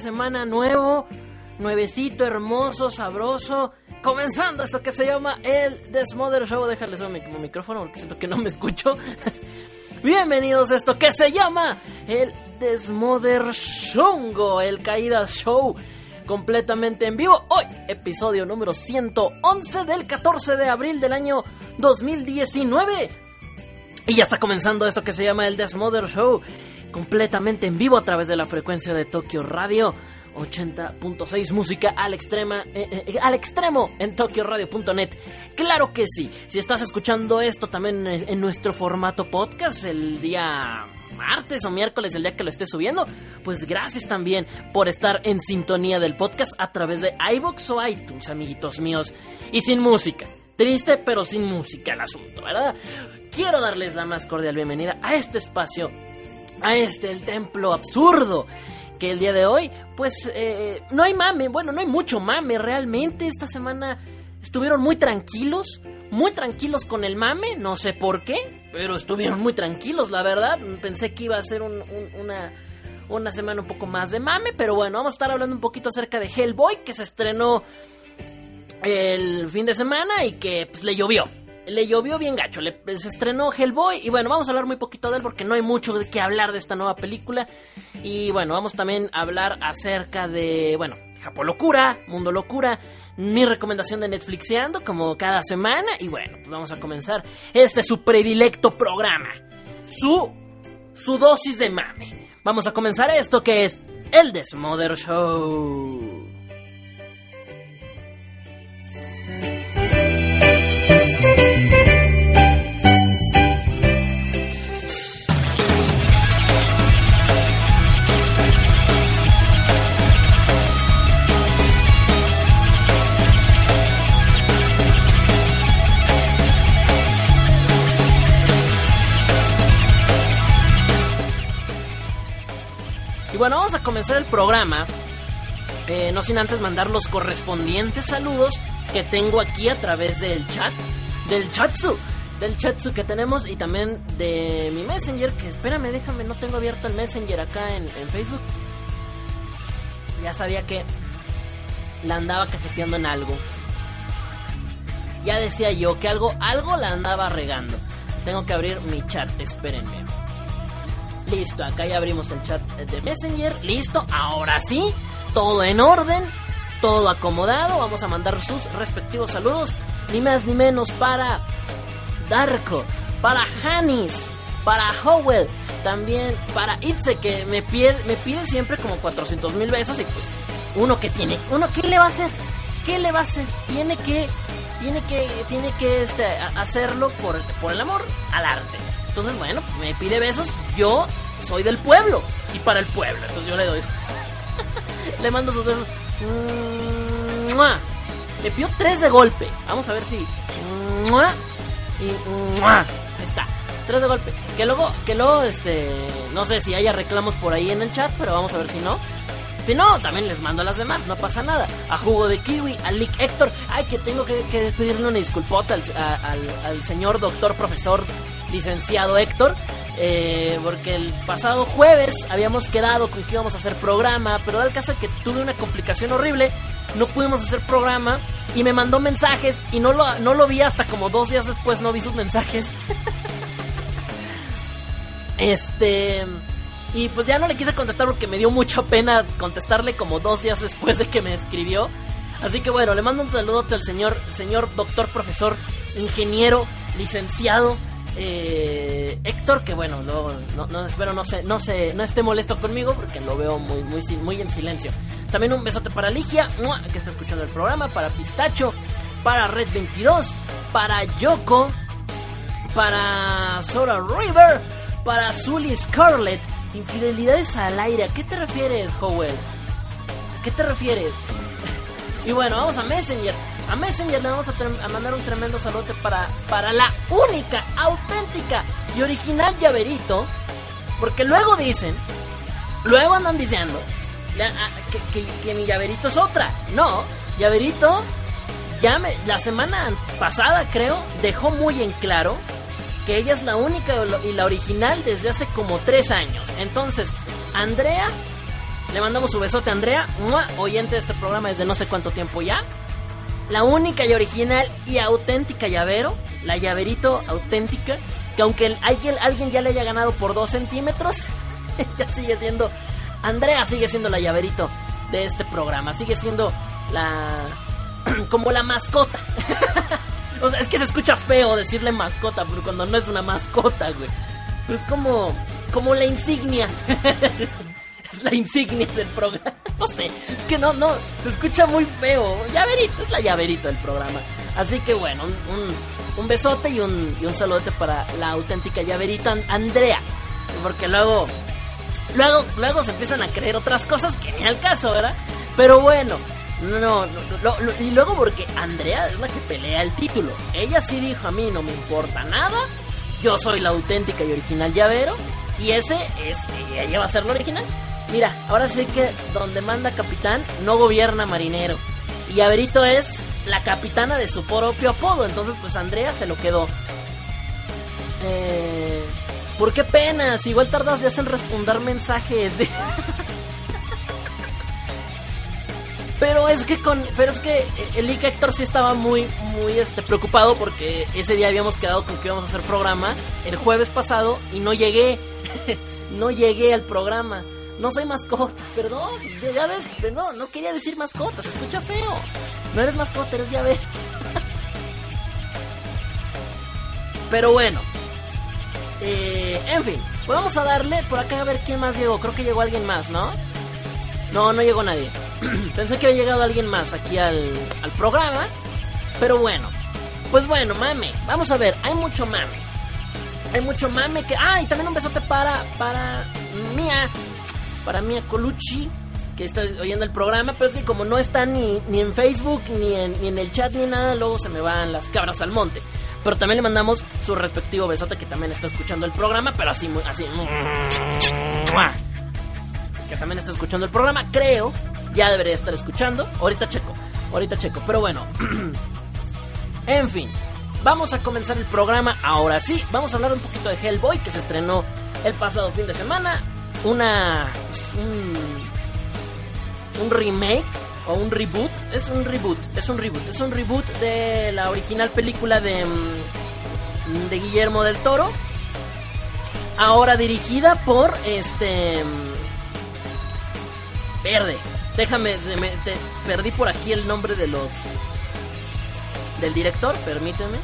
Semana nuevo, nuevecito, hermoso, sabroso. Comenzando esto que se llama el Desmother Show. Déjale eso mi, mi micrófono porque siento que no me escucho. Bienvenidos a esto que se llama el Desmother Shongo, el Caídas Show. Completamente en vivo. Hoy, episodio número 111 del 14 de abril del año 2019. Y ya está comenzando esto que se llama el Desmother Show, completamente en vivo a través de la frecuencia de Tokio Radio 80.6 música al extrema eh, eh, al extremo en tokioradio.net. Claro que sí. Si estás escuchando esto también en, en nuestro formato podcast el día martes o miércoles, el día que lo esté subiendo, pues gracias también por estar en sintonía del podcast a través de iBox o iTunes, amiguitos míos, y sin música. Triste, pero sin música el asunto, ¿verdad? Quiero darles la más cordial bienvenida a este espacio, a este, el templo absurdo. Que el día de hoy, pues, eh, no hay mame, bueno, no hay mucho mame realmente. Esta semana estuvieron muy tranquilos, muy tranquilos con el mame, no sé por qué, pero estuvieron muy tranquilos, la verdad. Pensé que iba a ser un- un- una, una semana un poco más de mame, pero bueno, vamos a estar hablando un poquito acerca de Hellboy, que se estrenó el fin de semana y que pues, le llovió. Le llovió bien gacho, le, se estrenó Hellboy y bueno, vamos a hablar muy poquito de él porque no hay mucho de qué hablar de esta nueva película. Y bueno, vamos también a hablar acerca de, bueno, Japón Locura, Mundo Locura, mi recomendación de Netflixeando como cada semana. Y bueno, pues vamos a comenzar este su predilecto programa, su, su dosis de mame. Vamos a comenzar esto que es el Desmother Show. Bueno, vamos a comenzar el programa. eh, no sin antes mandar los correspondientes saludos que tengo aquí a través del chat. Del chatsu. Del chatsu que tenemos y también de mi messenger. Que espérame, déjame, no tengo abierto el messenger acá en, en Facebook. Ya sabía que la andaba cajeteando en algo. Ya decía yo que algo, algo la andaba regando. Tengo que abrir mi chat, espérenme. Listo, acá ya abrimos el chat de Messenger. Listo, ahora sí, todo en orden, todo acomodado. Vamos a mandar sus respectivos saludos. Ni más ni menos para Darko, para Hanis, para Howell, también para Itze, que me pide, me pide siempre como 400 mil besos. Y pues, uno que tiene, uno, ¿qué le va a hacer? ¿Qué le va a hacer? Tiene que, tiene que, tiene que este, hacerlo por, por el amor al arte. Entonces, bueno, me pide besos. Yo soy del pueblo y para el pueblo. Entonces yo le doy. le mando sus besos. ¡Mua! Le pidió tres de golpe. Vamos a ver si. ¡Mua! Y. ¡mua! Ahí está. Tres de golpe. Que luego, que luego, este, no sé si haya reclamos por ahí en el chat, pero vamos a ver si no. Si no, también les mando a las demás, no pasa nada. A Jugo de Kiwi, a Lick Héctor. Ay, que tengo que, que pedirle una disculpota al, al señor doctor, profesor, licenciado Héctor. Eh, porque el pasado jueves habíamos quedado con que íbamos a hacer programa, pero al caso que tuve una complicación horrible, no pudimos hacer programa y me mandó mensajes y no lo, no lo vi hasta como dos días después, no vi sus mensajes. este... Y pues ya no le quise contestar porque me dio mucha pena contestarle como dos días después de que me escribió. Así que bueno, le mando un saludo al señor, señor doctor, profesor, ingeniero, licenciado, eh, Héctor, que bueno, no, no, espero no se, no no esté molesto conmigo porque lo veo muy, muy, muy en silencio. También un besote para Ligia, que está escuchando el programa, para Pistacho, para Red 22, para Yoko, para Sora River, para Zully Scarlett. Infidelidades al aire, ¿a qué te refieres, Howell? ¿A qué te refieres? y bueno, vamos a Messenger. A Messenger le vamos a, mandar un tremendo saludo para, para la única, auténtica y original llaverito. Porque luego dicen, luego andan diciendo que, que, mi llaverito es otra. No, llaverito, ya me, la semana pasada creo, dejó muy en claro que ella es la única y la original desde hace como tres años. Entonces, Andrea, le mandamos su besote a Andrea, oyente de este programa desde no sé cuánto tiempo ya la única y original y auténtica llavero, la llaverito auténtica, que aunque alguien, ya le haya ganado por dos centímetros, ya sigue siendo, Andrea sigue siendo la llaverito de este programa, sigue siendo la, como la mascota. o sea, es que se escucha feo decirle mascota, pero cuando no es una mascota, güey. Es como, como la insignia. es la insignia del programa. No sé, es que no, no, se escucha muy feo. Llaverito, es la llaverito del programa. Así que bueno, un, un, besote y un, y un saludote para la auténtica llaverita Andrea. Porque luego, luego, luego se empiezan a creer otras cosas que ni al caso, ¿verdad? Pero bueno, no, no, y luego porque Andrea es la que pelea el título. Ella sí dijo a mí no me importa nada. Yo soy la auténtica y original llavero. Y ese es, ella va a ser la original. Mira, ahora sí que donde manda capitán no gobierna marinero. Y Averito es la capitana de su propio apodo. Entonces, pues Andrea se lo quedó. Eh, ¿Por qué penas? Igual tardas días en responder mensajes. pero es que con. Pero es que el Ike Héctor sí estaba muy, muy este, preocupado porque ese día habíamos quedado con que íbamos a hacer programa el jueves pasado y no llegué. no llegué al programa. No soy mascota, perdón, ya ves, perdón, no quería decir mascota, se escucha feo. No eres mascota, eres llave. Pero bueno, eh, en fin, pues vamos a darle por acá a ver quién más llegó. Creo que llegó alguien más, ¿no? No, no llegó nadie. Pensé que había llegado alguien más aquí al, al programa. Pero bueno, pues bueno, mame. Vamos a ver, hay mucho mame. Hay mucho mame que. Ah, y también un besote para. Para. Mía para Mia Colucci, que está oyendo el programa, pero es que como no está ni, ni en Facebook, ni en, ni en el chat, ni nada, luego se me van las cabras al monte. Pero también le mandamos su respectivo besote que también está escuchando el programa, pero así, así. Que también está escuchando el programa, creo. Ya debería estar escuchando. Ahorita checo, ahorita checo. Pero bueno. en fin. Vamos a comenzar el programa ahora sí. Vamos a hablar un poquito de Hellboy que se estrenó el pasado fin de semana una un, remake o un reboot, es un reboot, es un reboot, es un reboot de la original película de mm, de Guillermo del Toro. Ahora dirigida por este mm, Verde. Déjame, me, perdí por aquí el nombre de los del director, permíteme.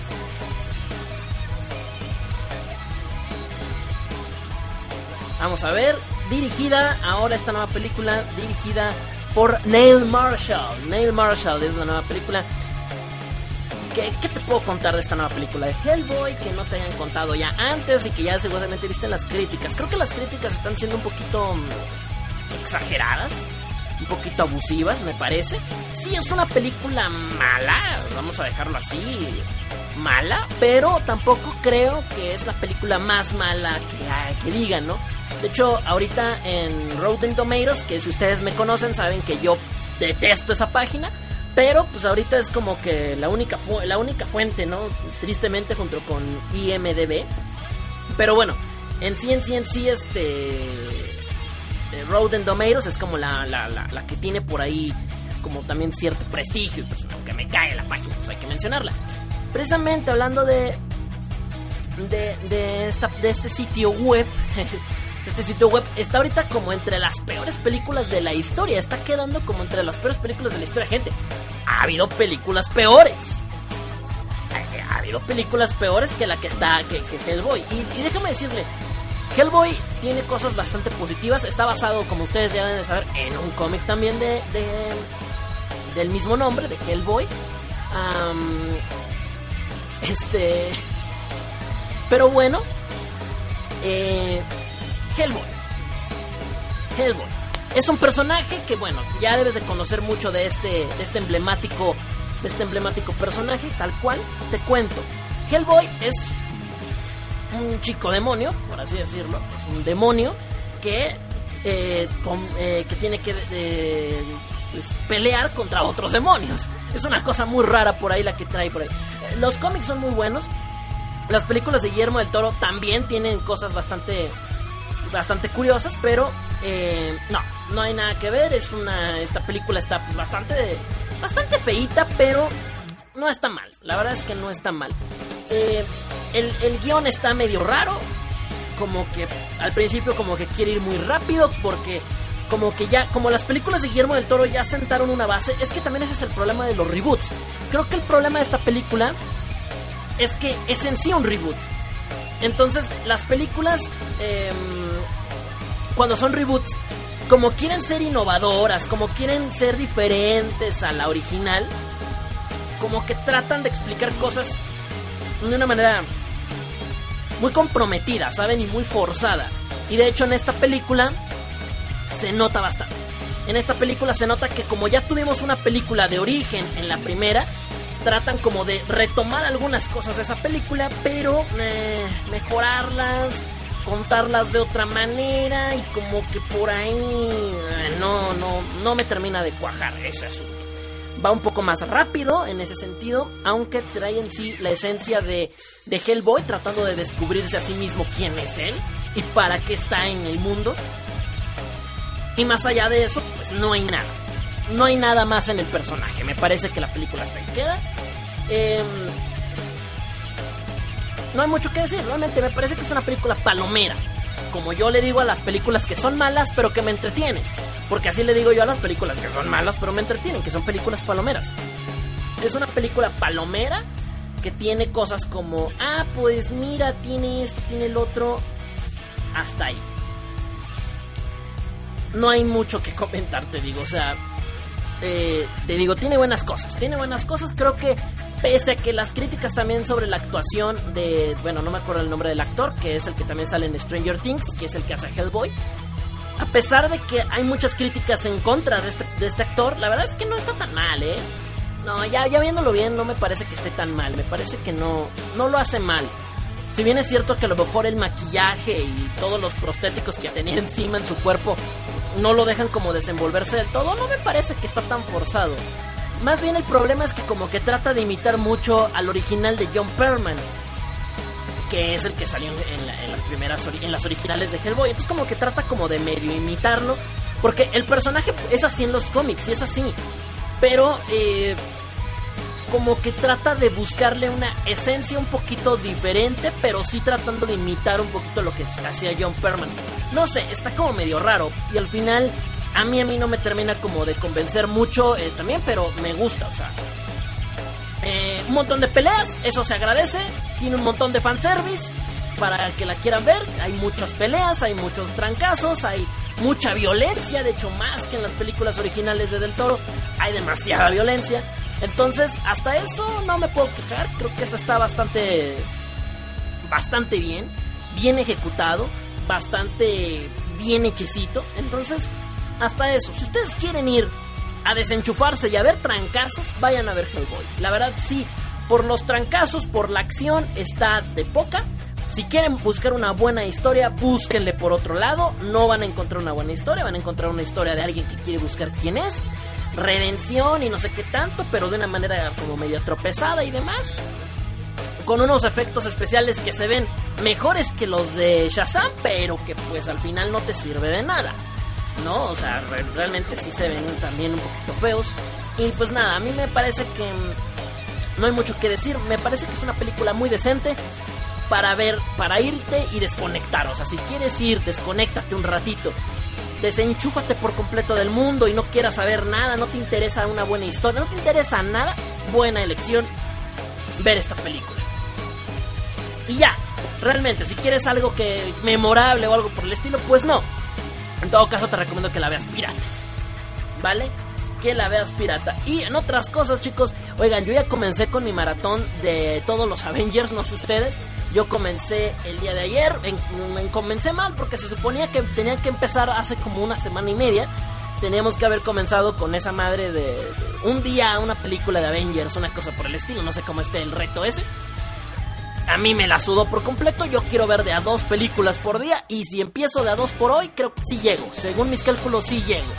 Vamos a ver, dirigida ahora esta nueva película, dirigida por Neil Marshall. Neil Marshall es la nueva película. ¿Qué, ¿Qué, te puedo contar de esta nueva película de Hellboy que no te hayan contado ya antes y que ya seguramente viste las críticas? Creo que las críticas están siendo un poquito mm, exageradas, un poquito abusivas, me parece. Sí, es una película mala, vamos a dejarlo así. mala, pero tampoco creo que es la película más mala que, que digan, ¿no? De hecho, ahorita en Rotten Tomatoes, que si ustedes me conocen saben que yo detesto esa página, pero pues ahorita es como que la única, la única fuente, ¿no? Tristemente junto con IMDB. Pero bueno, en sí, en sí, en sí, este... Rotten Tomatoes es como la, la, la, que tiene por ahí como también cierto prestigio. Pues aunque me cae la página, pues hay que mencionarla. Precisamente hablando de... De, de, esta, de este sitio web Este sitio web está ahorita como entre las peores películas de la historia. Está quedando como entre las peores películas de la historia, gente. Ha habido películas peores. Ha, habido películas peores que la que está, que, Hellboy. Y, déjame decirle, Hellboy tiene cosas bastante positivas. Está basado, como ustedes ya deben saber, en un cómic también de, del mismo nombre, de Hellboy. este. Pero bueno. Eh, Hellboy. Hellboy. Es un personaje que, bueno, ya debes de conocer mucho de este, de este emblemático, de este emblemático personaje, tal cual. Te cuento. Hellboy es un chico demonio, por así decirlo, es un demonio que, eh, eh, que tiene que pues, pelear contra otros demonios. Es una cosa muy rara por ahí la que trae por ahí. Los cómics son muy buenos. Las películas de Guillermo del Toro también tienen cosas bastante bastante curiosas, pero eh, no, no hay nada que ver. Es una, esta película está bastante, bastante feita, pero no está mal. La verdad es que no está mal. Eh, el, el guion está medio raro, como que al principio como que quiere ir muy rápido, porque como que ya, como las películas de Guillermo del Toro ya sentaron una base, es que también ese es el problema de los reboots. Creo que el problema de esta película es que es en sí un reboot. Entonces, las películas, em, cuando son reboots, como quieren ser innovadoras, como quieren ser diferentes a la original, como que tratan de explicar cosas de una manera muy comprometida, ¿saben? Y muy forzada. Y de hecho en esta película se nota bastante. En esta película se nota que como ya tuvimos una película de origen en la primera, tratan como de retomar algunas cosas de esa película, pero eh, mejorarlas, contarlas de otra manera y como que por ahí eh, no, no, no me termina de cuajar ese asunto. Va un poco más rápido en ese sentido, aunque trae en sí la esencia de, de Hellboy tratando de descubrirse a sí mismo quién es él y para qué está en el mundo. Y más allá de eso, pues no hay nada no hay nada más en el personaje. Me parece que la película hasta ahí queda. Em, no hay mucho que decir, realmente me parece que es una película palomera. Como yo le digo a las películas que son malas, pero que me entretienen. Porque así le digo yo a las películas que son malas, pero me entretienen, que son películas palomeras. Es una película palomera que tiene cosas como, ah, pues mira, tiene esto, tiene el otro. Hasta ahí. No hay mucho que comentar, te digo. O sea, eh, te digo, tiene buenas cosas. Tiene buenas cosas. Creo que pese a que las críticas también sobre la actuación de, bueno, no me acuerdo el nombre del actor, que es el que también sale en Stranger Things, que es el que hace Hellboy. A pesar de que hay muchas críticas en contra de este, de este actor, la verdad es que no está tan mal, ¿eh? No, ya, ya viéndolo bien, no me parece que esté tan mal. Me parece que no, no lo hace mal. Si bien es cierto que a lo mejor el maquillaje y todos los prostéticos que tenía encima en su cuerpo no lo dejan como desenvolverse del todo, no me parece que está tan forzado. Más bien el problema es que como que trata de imitar mucho al original de John Perlman, que es el que salió en, las primeras en las originales de Hellboy. Entonces como que trata como de medio imitarlo, porque el personaje es así en los cómics y es así. Pero eh, como que trata de buscarle una esencia un poquito diferente, pero sí tratando de imitar un poquito lo que hacía John Perman. No sé, está como medio raro y al final a mí a mí no me termina como de convencer mucho eh, también, pero me gusta, o sea. Eh, un montón de peleas, eso se agradece. Tiene un montón de fanservice para que la quieran ver. Hay muchas peleas, hay muchos trancazos, hay mucha violencia, de hecho más que en las películas originales de Del Toro. Hay demasiada violencia. Entonces, hasta eso no me puedo quejar. Creo que eso está bastante. Bastante bien. Bien ejecutado. Bastante bien hechecito. Entonces, hasta eso. Si ustedes quieren ir a desenchufarse y a ver trancazos, vayan a ver Hellboy. La verdad, sí. por los trancazos, por la acción, está de poca. Si quieren buscar una buena historia, búsquenle por otro lado. No van a encontrar una buena historia, van a encontrar una historia de alguien que quiere buscar quién es. Redención y no sé qué tanto, pero de una manera como medio tropezada y demás. Con unos efectos especiales que se ven mejores que los de Shazam, pero que pues al final no te sirve de nada. ¿No? O sea, realmente sí se ven también un poquito feos. Y pues nada, a mí me parece que no hay mucho que decir. Me parece que es una película muy decente para ver, para irte y desconectar. O sea, si quieres ir, desconéctate un ratito. Desenchúfate por completo del mundo y no quieras saber nada, no te interesa una buena historia, no te interesa nada, buena elección ver esta película. Y ya, realmente, si quieres algo que memorable o algo por el estilo, pues no. En todo caso te recomiendo que la veas pirata. ¿Vale? que la veas pirata. Y en otras cosas, chicos, oigan, yo ya comencé con mi maratón de todos los Avengers, no sé ustedes. Yo comencé el día de ayer, en, comencé mal porque se suponía que tenía que empezar hace como una semana y media. Teníamos que haber comenzado con esa madre de, un día una película de Avengers, una cosa por el estilo, no sé cómo esté el reto ese. A mí me la sudó por completo, yo quiero ver de a dos películas por día y si empiezo de a dos por hoy, creo que sí llego. Según mis cálculos, sí llego.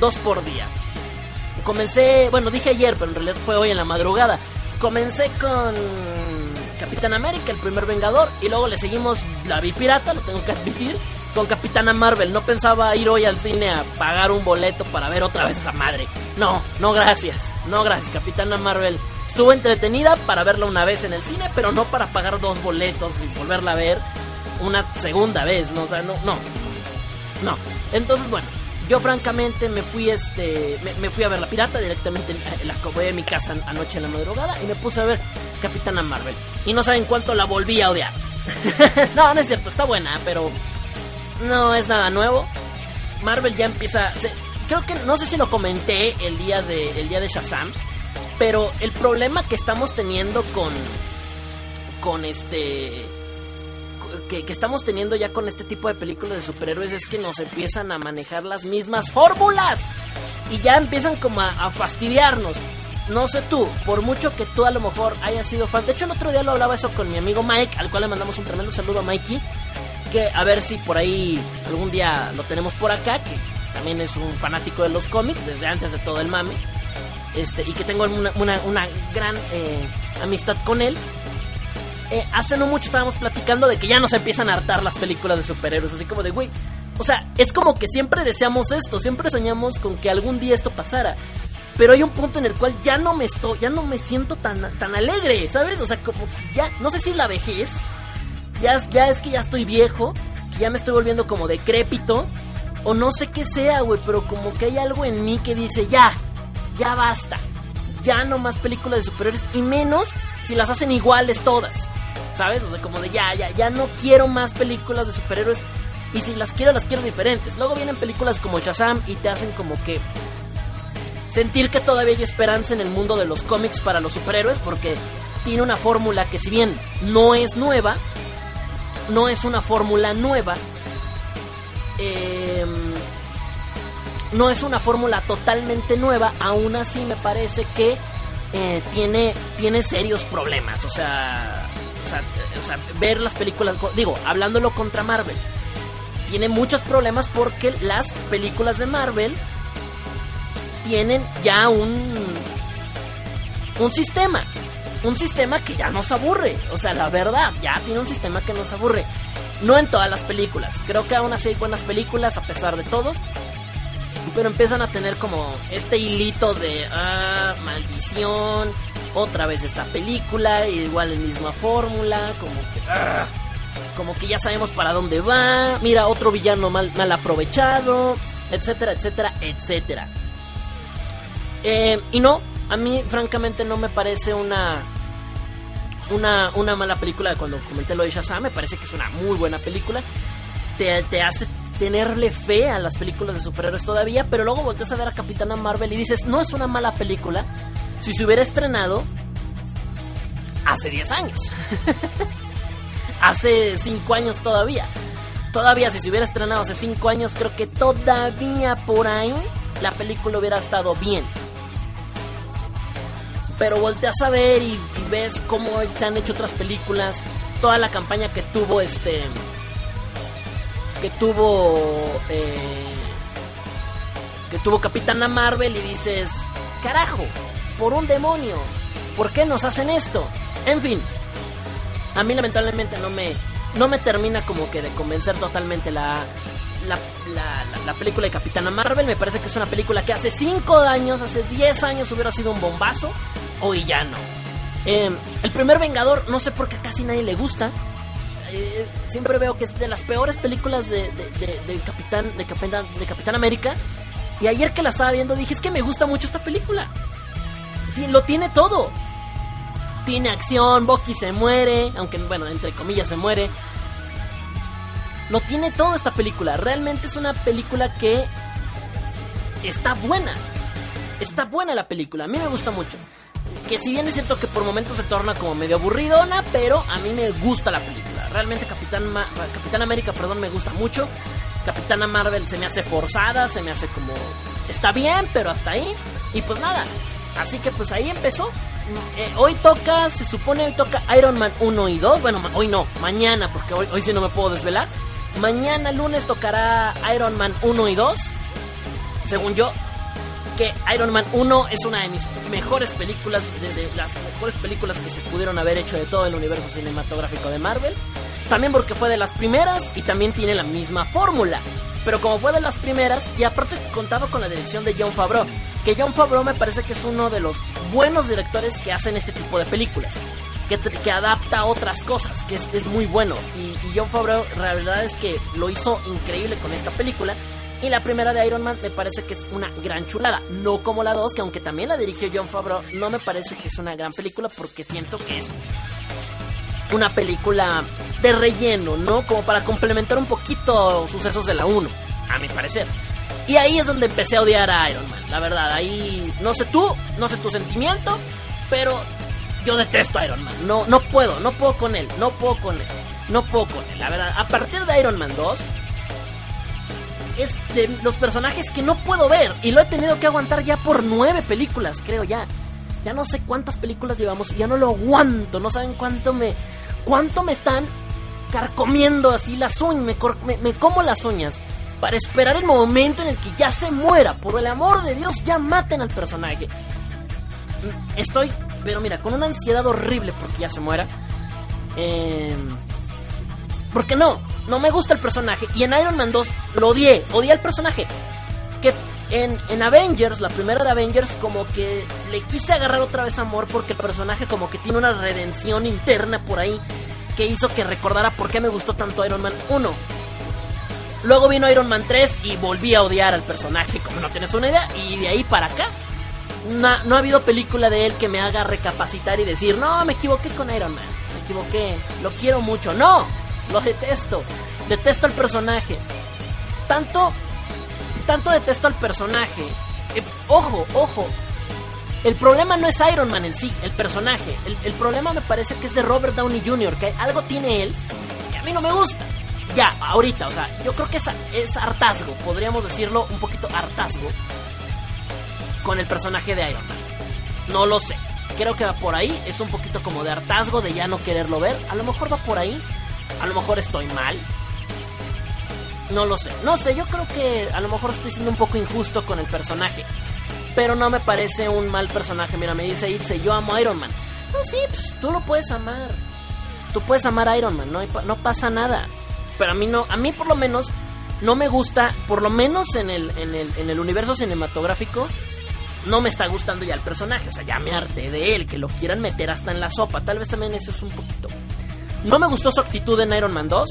Dos por día comencé, bueno, dije ayer, pero en realidad fue hoy en la madrugada. Comencé con Capitán América, el primer Vengador, y luego le seguimos la pirata, lo tengo que admitir, con Capitana Marvel. No pensaba ir hoy al cine a pagar un boleto para ver otra vez esa madre. No, no gracias, no gracias, Capitana Marvel. Estuvo entretenida para verla una vez en el cine, pero no para pagar dos boletos y volverla a ver una segunda vez, ¿no? O sea, no, no. No. Entonces, bueno, yo francamente me fui este me, fui a ver la pirata directamente la acabé en mi casa anoche en la madrugada y me puse a ver Capitana Marvel y no saben cuánto la volví a odiar no no es cierto está buena pero no es nada nuevo Marvel ya empieza creo que no sé si lo comenté el día de el día de Shazam pero el problema que estamos teniendo con con este que, estamos teniendo ya con este tipo de películas de superhéroes es que nos empiezan a manejar las mismas fórmulas y ya empiezan como a, fastidiarnos. No sé tú, por mucho que tú a lo mejor hayas sido fan. De hecho, el otro día lo hablaba eso con mi amigo Mike, al cual le mandamos un tremendo saludo a Mikey. Que a ver si por ahí algún día lo tenemos por acá, que también es un fanático de los cómics desde antes de todo el mame. Este, y que tengo una, una, gran eh, amistad con él. Eh, hace no mucho estábamos platicando de que ya nos empiezan a hartar las películas de superhéroes, así como de, güey, o sea, es como que siempre deseamos esto, siempre soñamos con que algún día esto pasara. Pero hay un punto en el cual ya no me estoy, ya no me siento tan, tan alegre, ¿sabes? O sea, como que ya, no sé si la vejez, ya, ya es que ya estoy viejo, que ya me estoy volviendo como decrépito, o no sé qué sea, güey, pero como que hay algo en mí que dice, ya, ya basta, ya no más películas de superhéroes, y menos si las hacen iguales todas. ¿Sabes? O sea, como de ya, ya, ya no quiero más películas de superhéroes. Y si las quiero, las quiero diferentes. Luego vienen películas como Shazam y te hacen como que sentir que todavía hay esperanza en el mundo de los cómics para los superhéroes porque tiene una fórmula que si bien no es nueva, no es una fórmula nueva, em, no es una fórmula totalmente nueva, aún así me parece que eh, tiene, tiene serios problemas. O sea, o sea, ver las películas, digo, hablándolo contra Marvel, tiene muchos problemas porque las películas de Marvel tienen ya un un sistema, un sistema que ya nos aburre, o sea, la verdad, ya tiene un sistema que nos aburre. No en todas las películas, creo que aún así hay buenas películas a pesar de todo, pero empiezan a tener como este hilito de ah, maldición, otra vez esta película, igual la misma fórmula, como que ah, como que ya sabemos para dónde va, mira otro villano mal, mal aprovechado, etcétera, etcétera, etcétera. Eh, y no, a mí francamente no me parece una una, una mala película cuando comenté lo de Shazam, me parece que es una muy buena película. Te, te hace tenerle fe a las películas de superhéroes todavía, pero luego volteas a ver a Capitana Marvel y dices, no es una mala película si se hubiera estrenado hace 10 años. hace 5 años todavía. Todavía si se hubiera estrenado hace 5 años, creo que todavía por ahí la película hubiera estado bien. Pero volteas a ver y, y ves cómo se han hecho otras películas, toda la campaña que tuvo este que tuvo eh, que tuvo Capitana Marvel y dices, carajo, por un demonio, ¿por qué nos hacen esto? En fin, a mí lamentablemente no me no me termina como que de convencer totalmente la la, la, la, la película de Capitana Marvel. Me parece que es una película que hace 5 años, hace 10 años hubiera sido un bombazo. Hoy ya no. Eh, el primer Vengador, no sé por qué casi nadie le gusta. Eh, siempre veo que es de las peores películas de, de, de, Capitán, de, Capitán, de Capitán América. Y ayer que la estaba viendo dije, es que me gusta mucho esta película. Lo tiene todo. Tiene acción, Bucky se muere, aunque bueno, entre comillas se muere. Lo tiene todo esta película. Realmente es una película que está buena. Está buena la película. A mí me gusta mucho. Que si bien es cierto que por momentos se torna como medio aburridona, pero a mí me gusta la película. Realmente Capitán, Capitán América, perdón, me gusta mucho. Capitana Marvel se me hace forzada, se me hace como... Está bien, pero hasta ahí. Y pues nada. Así que pues ahí empezó. Eh, hoy toca, se supone hoy toca Iron Man 1 y 2. Bueno, hoy no, mañana, porque hoy, hoy sí no me puedo desvelar. Mañana lunes tocará Iron Man 1 y 2. Según yo, que Iron Man 1 es una de mis mejores películas, de, las mejores películas que se pudieron haber hecho de todo el universo cinematográfico de Marvel. También porque fue de las primeras y también tiene la misma fórmula. Pero como fue de las primeras, y aparte contaba con la dirección de John Favreau, que John Favreau me parece que es uno de los buenos directores que hacen este tipo de películas. Que, que adapta otras cosas, que es, es muy bueno. Y, y John Favreau, la verdad es que lo hizo increíble con esta película. Y la primera de Iron Man me parece que es una gran chulada. No como la 2, que aunque también la dirigió John Favreau, no me parece que es una gran película porque siento que es una película de relleno, ¿no? Como para complementar un poquito sucesos de la 1, a mi parecer. Y ahí es donde empecé a odiar a Iron Man, la verdad. Ahí, no sé tú, no sé tu sentimiento, pero yo detesto a Iron Man. No, no puedo, no puedo con él, no puedo con él, no puedo con él. La verdad, a partir de Iron Man 2, es de los personajes que no puedo ver. Y lo he tenido que aguantar ya por nueve películas, creo ya. Ya no sé cuántas películas llevamos y ya no lo aguanto. No saben cuánto me. cuánto me están carcomiendo así las uñas. Me, me, como las uñas. Para esperar el momento en el que ya se muera. Por el amor de Dios, ya maten al personaje. Estoy, pero mira, con una ansiedad horrible porque ya se muera. Eh, porque no, no me gusta el personaje. Y en Iron Man 2 lo odié, odié al personaje. Que en, en, Avengers, la primera de Avengers, como que le quise agarrar otra vez amor porque el personaje como que tiene una redención interna por ahí que hizo que recordara por qué me gustó tanto Iron Man 1. Luego vino Iron Man 3 y volví a odiar al personaje, como no tienes una idea, y de ahí para acá. No, no ha habido película de él que me haga recapacitar y decir, no, me equivoqué con Iron Man, me equivoqué, lo quiero mucho. No, lo detesto. Detesto al personaje. Tanto. Tanto detesto al personaje. Eh, ojo, ojo. El problema no es Iron Man en sí, el personaje. El, el, problema me parece que es de Robert Downey Jr., que algo tiene él que a mí no me gusta. Ya, ahorita, o sea, yo creo que es, es hartazgo, podríamos decirlo un poquito hartazgo con el personaje de Iron Man. No lo sé. Creo que va por ahí, es un poquito como de hartazgo, de ya no quererlo ver. A lo mejor va por ahí, a lo mejor estoy mal. No lo sé. No sé, yo creo que a lo mejor estoy siendo un poco injusto con el personaje. Pero no me parece un mal personaje. Mira, me dice Itze, yo amo a Iron Man. No, sí, pues tú lo puedes amar. Tú puedes amar a Iron Man, no, no pasa nada. Pero a mí no, a mí por lo menos no me gusta, por lo menos en el, en el, en el universo cinematográfico, no me está gustando ya el personaje. O sea, ya me harté de él, que lo quieran meter hasta en la sopa. Tal vez también eso es un poquito no me gustó su actitud en Iron Man 2.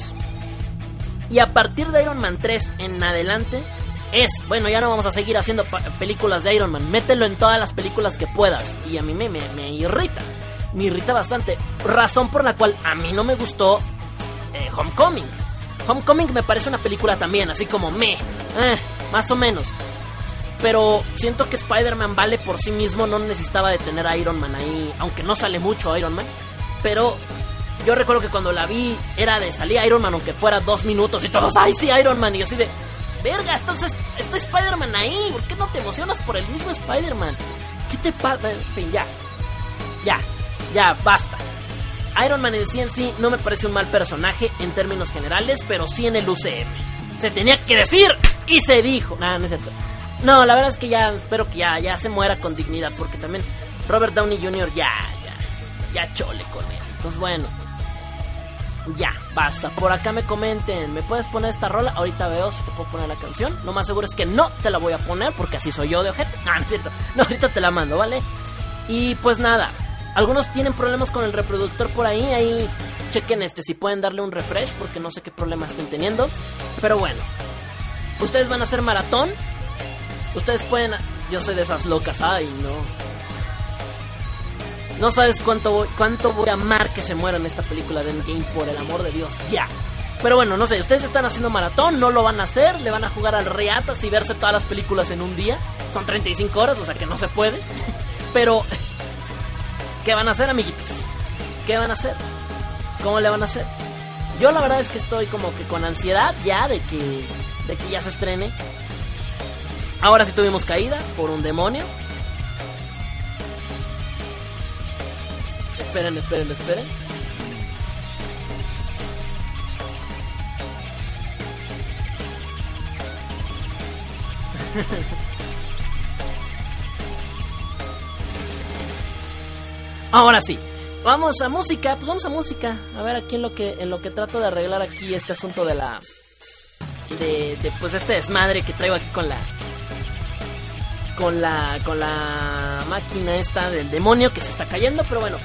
Y a partir de Iron Man 3 en adelante, es, bueno, ya no vamos a seguir haciendo películas de Iron Man. Mételo en todas las películas que puedas. Y a mí me, me, me irrita. Me irrita bastante. Razón por la cual a mí no me gustó eh, Homecoming. Homecoming me parece una película también, así como me. Eh, más o menos. Pero siento que Spider-Man vale por sí mismo, no necesitaba de tener a Iron Man ahí, aunque no sale mucho Iron Man. Pero yo recuerdo que cuando la vi era de salía Iron Man, aunque fuera dos minutos y todos, ¡ay, sí, Iron Man! Y yo así de, verga, entonces está Spider-Man ahí, ¿por qué no te emocionas por el mismo Spider-Man? ¿Qué te pasa? En fin, ya. ya, ya, basta. Iron Man en sí en no me parece un mal personaje en términos generales, pero sí en el UCM. Se tenía que decir y se dijo. Nada, no es cierto. No, la verdad es que ya espero que ya, ya se muera con dignidad, porque también Robert Downey Jr. ya, ya, ya chole con él. Entonces bueno, ya, basta. Por acá me comenten, ¿me puedes poner esta rola? Ahorita veo si te puedo poner la canción. Lo más seguro es que no te la voy a poner porque así soy yo de objeto. No es cierto. No, ahorita te la mando, ¿vale? Y pues nada, algunos tienen problemas con el reproductor por ahí, ahí chequen este si pueden darle un refresh porque no sé qué problema estén teniendo. Pero bueno, ustedes van a hacer maratón. Ustedes pueden, yo soy de esas locas, ay, no. No sabes cuánto voy, cuánto voy a amar que se muera en esta película de Endgame, por el amor de Dios, ya. Pero bueno, no sé, ustedes están haciendo maratón, no lo van a hacer, le van a jugar al Reatas y verse todas las películas en un día. Son 35 horas, o sea que no se puede. Pero, ¿qué van a hacer, amiguitos? ¿Qué van a hacer? ¿Cómo le van a hacer? Yo la verdad es que estoy como que con ansiedad ya de que, de que ya se estrene. Ahora sí tuvimos caída por un demonio. Esperen, esperen, esperen. Ahora sí, vamos a música, pues vamos a música. A ver aquí en lo que en lo que trato de arreglar aquí este asunto de la de, de pues este desmadre que traigo aquí con la con la con la máquina esta del demonio que se está cayendo, pero bueno.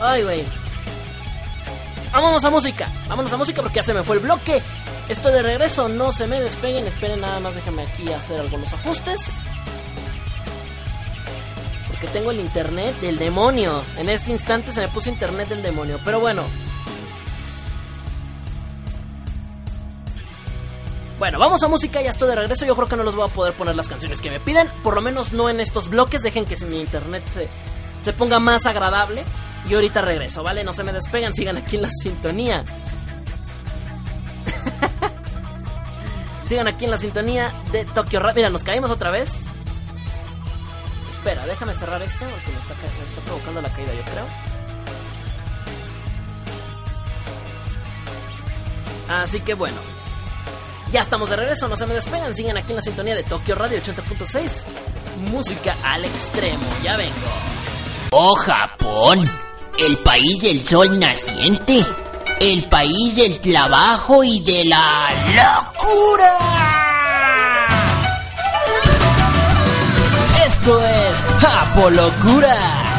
Ay, güey. Vámonos a música. Vámonos a música porque ya se me fue el bloque. Estoy de regreso, no se me despeguen, esperen nada más, déjenme aquí hacer algunos ajustes. Porque tengo el internet del demonio. En este instante se me puso internet del demonio, pero bueno. Bueno, vamos a música, ya estoy de regreso. Yo creo que no los voy a poder poner las canciones que me piden. Por lo menos no en estos bloques. Dejen que mi internet se, se ponga más agradable. Y ahorita regreso, ¿vale? No se me despegan, sigan aquí en la sintonía. sigan aquí en la sintonía de Tokyo Radio. Mira, nos caímos otra vez. Espera, déjame cerrar esto porque me está, provocando la caída, yo creo. Así que bueno, ya estamos de regreso, no se me despegan, sigan aquí en la sintonía de Tokyo Radio 80.6. Música al extremo, ya vengo. Oh Japón, el país del sol naciente, el país del trabajo y de la locura. Esto es Japolocura.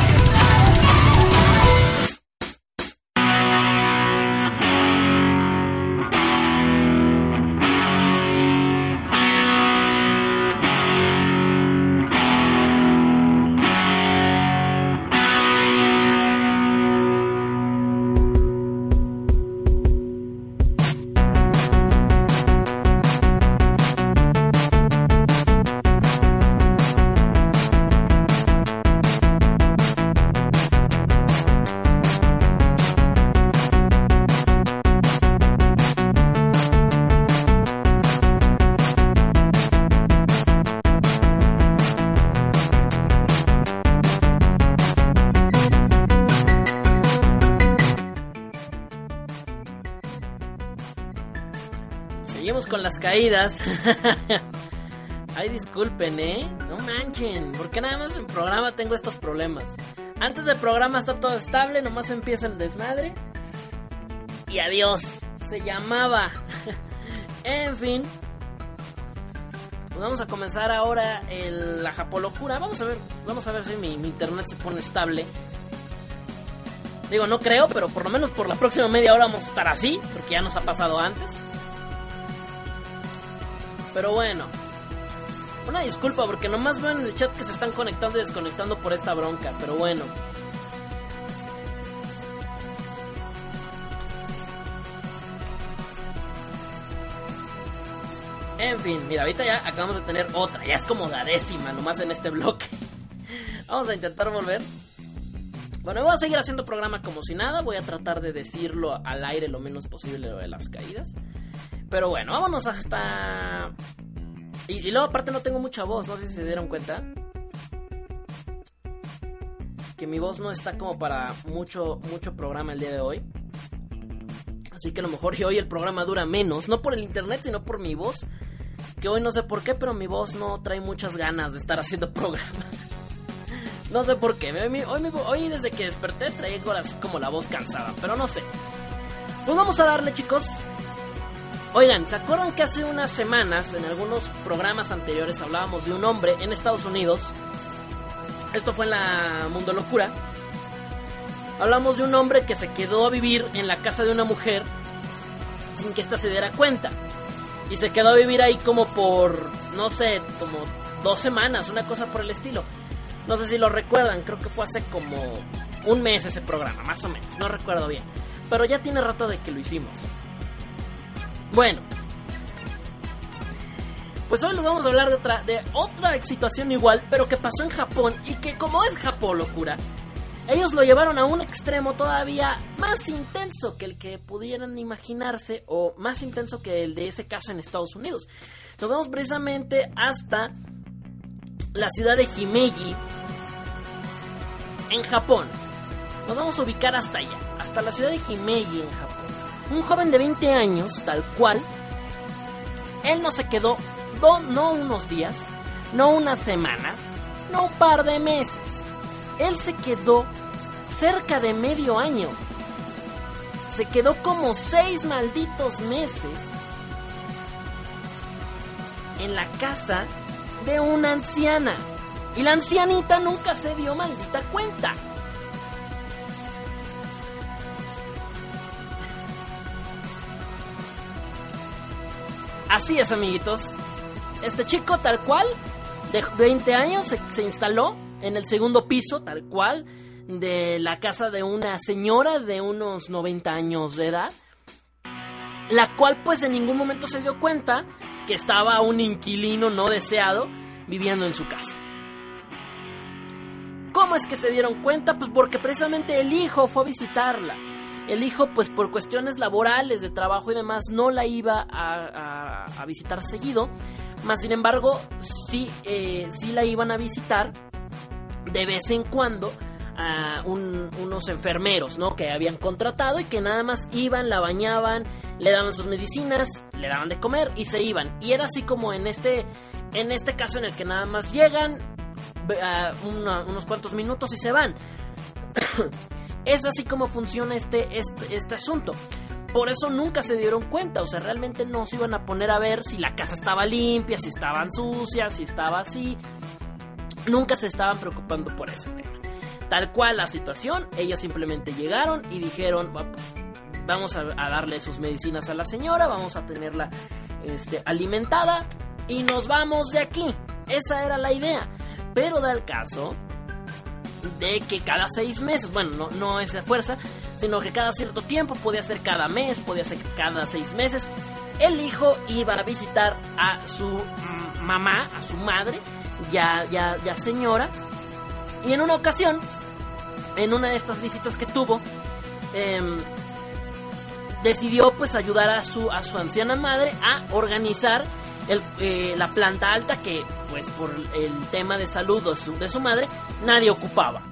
Las caídas. Ay, disculpen, ¿eh? No manchen. ¿Por qué nada más en programa tengo estos problemas? Antes del programa está todo estable, nomás empieza el desmadre. Y adiós. Se llamaba. en fin. Pues vamos a comenzar ahora el, la japolocura. Vamos a ver, vamos a ver si mi internet se pone estable. Digo, no creo, pero por lo menos por la próxima media hora vamos a estar así, porque ya nos ha pasado antes. Pero bueno. Una disculpa porque nomás veo en el chat que se están conectando y desconectando por esta bronca, pero bueno. En fin, mira, ahorita ya acabamos de tener otra, ya es como la décima nomás en este bloque. Vamos a intentar volver. Bueno, voy a seguir haciendo programa como si nada, voy a tratar de decirlo al aire lo menos posible lo de las caídas. Pero bueno, vámonos hasta... Y, y luego aparte no tengo mucha voz, no sé si se dieron cuenta. que mi voz no está como para mucho, mucho programa el día de hoy. Así que a lo mejor hoy el programa dura menos, no por el internet, sino por mi voz. Que hoy no sé por qué, pero mi voz no trae muchas ganas de estar haciendo programa. no sé por qué. Hoy, desde que desperté traigo así como la voz cansada, pero no sé. Pues vamos a darle, chicos. Oigan, ¿se acuerdan que hace unas semanas en algunos programas anteriores hablábamos de un hombre en Estados Unidos? Esto fue en la Mundo Locura. Hablamos de un hombre que se quedó a vivir en la casa de una mujer sin que ésta se diera cuenta. Y se quedó a vivir ahí como por, no sé, como dos semanas, una cosa por el estilo. No sé si lo recuerdan, creo que fue hace como un mes ese programa, más o menos, no recuerdo bien pero ya tiene rato de que lo hicimos. Bueno, pues hoy les vamos a hablar de otra, de otra situación igual, pero que pasó en Japón y que como es Japón locura, ellos lo llevaron a un extremo todavía más intenso que el que pudieran imaginarse o más intenso que el de ese caso en Estados Unidos. Nos vamos precisamente hasta la ciudad de Himeji en Japón. Nos vamos a ubicar hasta allá hasta la ciudad de Himeji en Japón. Un joven de 20 años, tal cual, él no se quedó no unos días, no unas semanas, no un par de meses. Él se quedó cerca de medio año. Se quedó como seis malditos meses en la casa de una anciana. Y la ancianita nunca se dio maldita cuenta. Así es, amiguitos. Este chico, tal cual, de 20 años, se, instaló en el segundo piso, tal cual, de la casa de una señora de unos 90 años de edad, la cual pues en ningún momento se dio cuenta que estaba un inquilino no deseado viviendo en su casa. ¿Cómo es que se dieron cuenta? Pues porque precisamente el hijo fue a visitarla el hijo, pues por cuestiones laborales, de trabajo y demás, no la iba a, visitar seguido. Más sin embargo, sí, eh, sí la iban a visitar de vez en cuando a unos enfermeros, ¿no? Que habían contratado y que nada más iban, la bañaban, le daban sus medicinas, le daban de comer y se iban. Y era así como en este, en este caso en el que nada más llegan unos cuantos minutos y se van. Es así como funciona este, este, este asunto. Por eso nunca se dieron cuenta, o sea, realmente no se iban a poner a ver si la casa estaba limpia, si estaban sucias, si estaba así. Nunca se estaban preocupando por ese tema. Tal cual la situación, ellos simplemente llegaron y dijeron, vamos a, darle sus medicinas a la señora, vamos a tenerla este, alimentada y nos vamos de aquí. Esa era la idea. Pero da el caso de que cada seis meses, bueno, no, no es de fuerza, sino que cada cierto tiempo, podía ser cada mes, podía ser cada seis meses, el hijo iba a visitar a su mm, mamá, a su madre, ya, ya, ya señora, y en una ocasión, en una de estas visitas que tuvo, em, decidió pues ayudar a su, a su anciana madre a organizar eh, la planta alta que, pues por el tema de salud de su, madre, nadie ocupaba.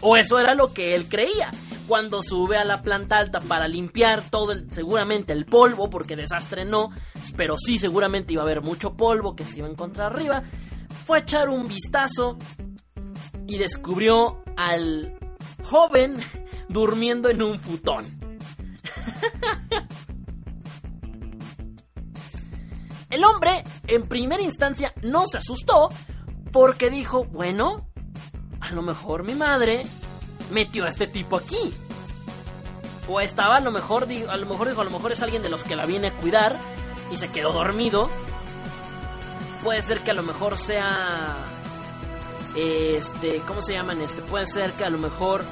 O eso era lo que él creía. Cuando sube a la planta alta para limpiar todo el, seguramente el polvo, porque desastre no, pero sí seguramente iba a haber mucho polvo que se iba a encontrar arriba, fue a echar un vistazo y descubrió al joven durmiendo en un futón. El hombre, en primera instancia, no se asustó porque dijo, bueno, a lo mejor mi madre metió a este tipo aquí. O estaba a lo mejor, a lo mejor dijo, a lo mejor es alguien de los que la viene a cuidar y se quedó dormido. Puede ser que a lo mejor sea este, ¿cómo se llaman este? Puede ser que a lo mejor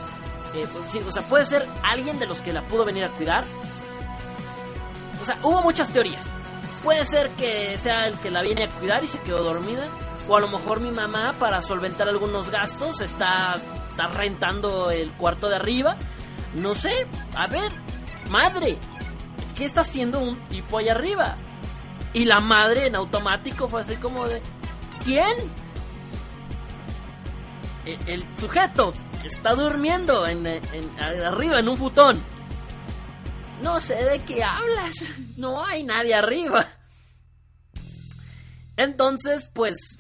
eh, pues, sí, o sea, puede ser alguien de los que la pudo venir a cuidar. O sea, hubo muchas teorías. Puede ser que sea el que la viene a cuidar y se quedó dormida. O a lo mejor mi mamá, para solventar algunos gastos, está, rentando el cuarto de arriba. No sé. A ver, madre, ¿qué está haciendo un tipo allá arriba? Y la madre en automático fue así como de... ¿Quién? El, el sujeto, está durmiendo en, arriba en un futón. No sé de qué hablas. No hay nadie arriba. Entonces, pues,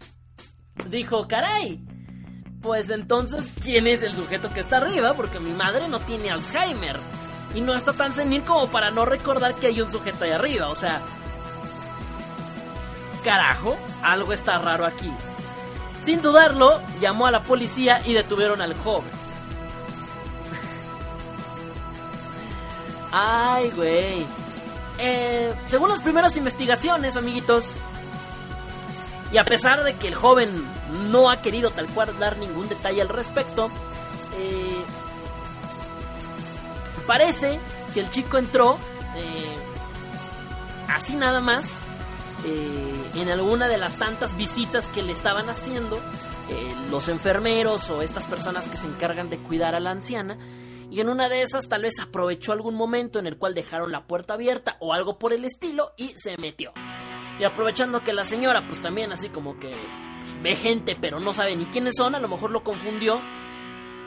dijo, caray. Pues entonces, ¿quién es el sujeto que está arriba? Porque mi madre no tiene Alzheimer. Y no está tan senil como para no recordar que hay un sujeto ahí arriba. O sea, carajo, algo está raro aquí. Sin dudarlo, llamó a la policía y detuvieron al joven. Ay, güey. Eh, según las primeras investigaciones, amiguitos, y a pesar de que el joven no ha querido tal cual dar ningún detalle al respecto, eh, parece que el chico entró eh, así nada más eh, en alguna de las tantas visitas que le estaban haciendo eh, los enfermeros o estas personas que se encargan de cuidar a la anciana. Y en una de esas tal vez aprovechó algún momento en el cual dejaron la puerta abierta o algo por el estilo y se metió. Y aprovechando que la señora pues también así como que pues, ve gente pero no sabe ni quiénes son, a lo mejor lo confundió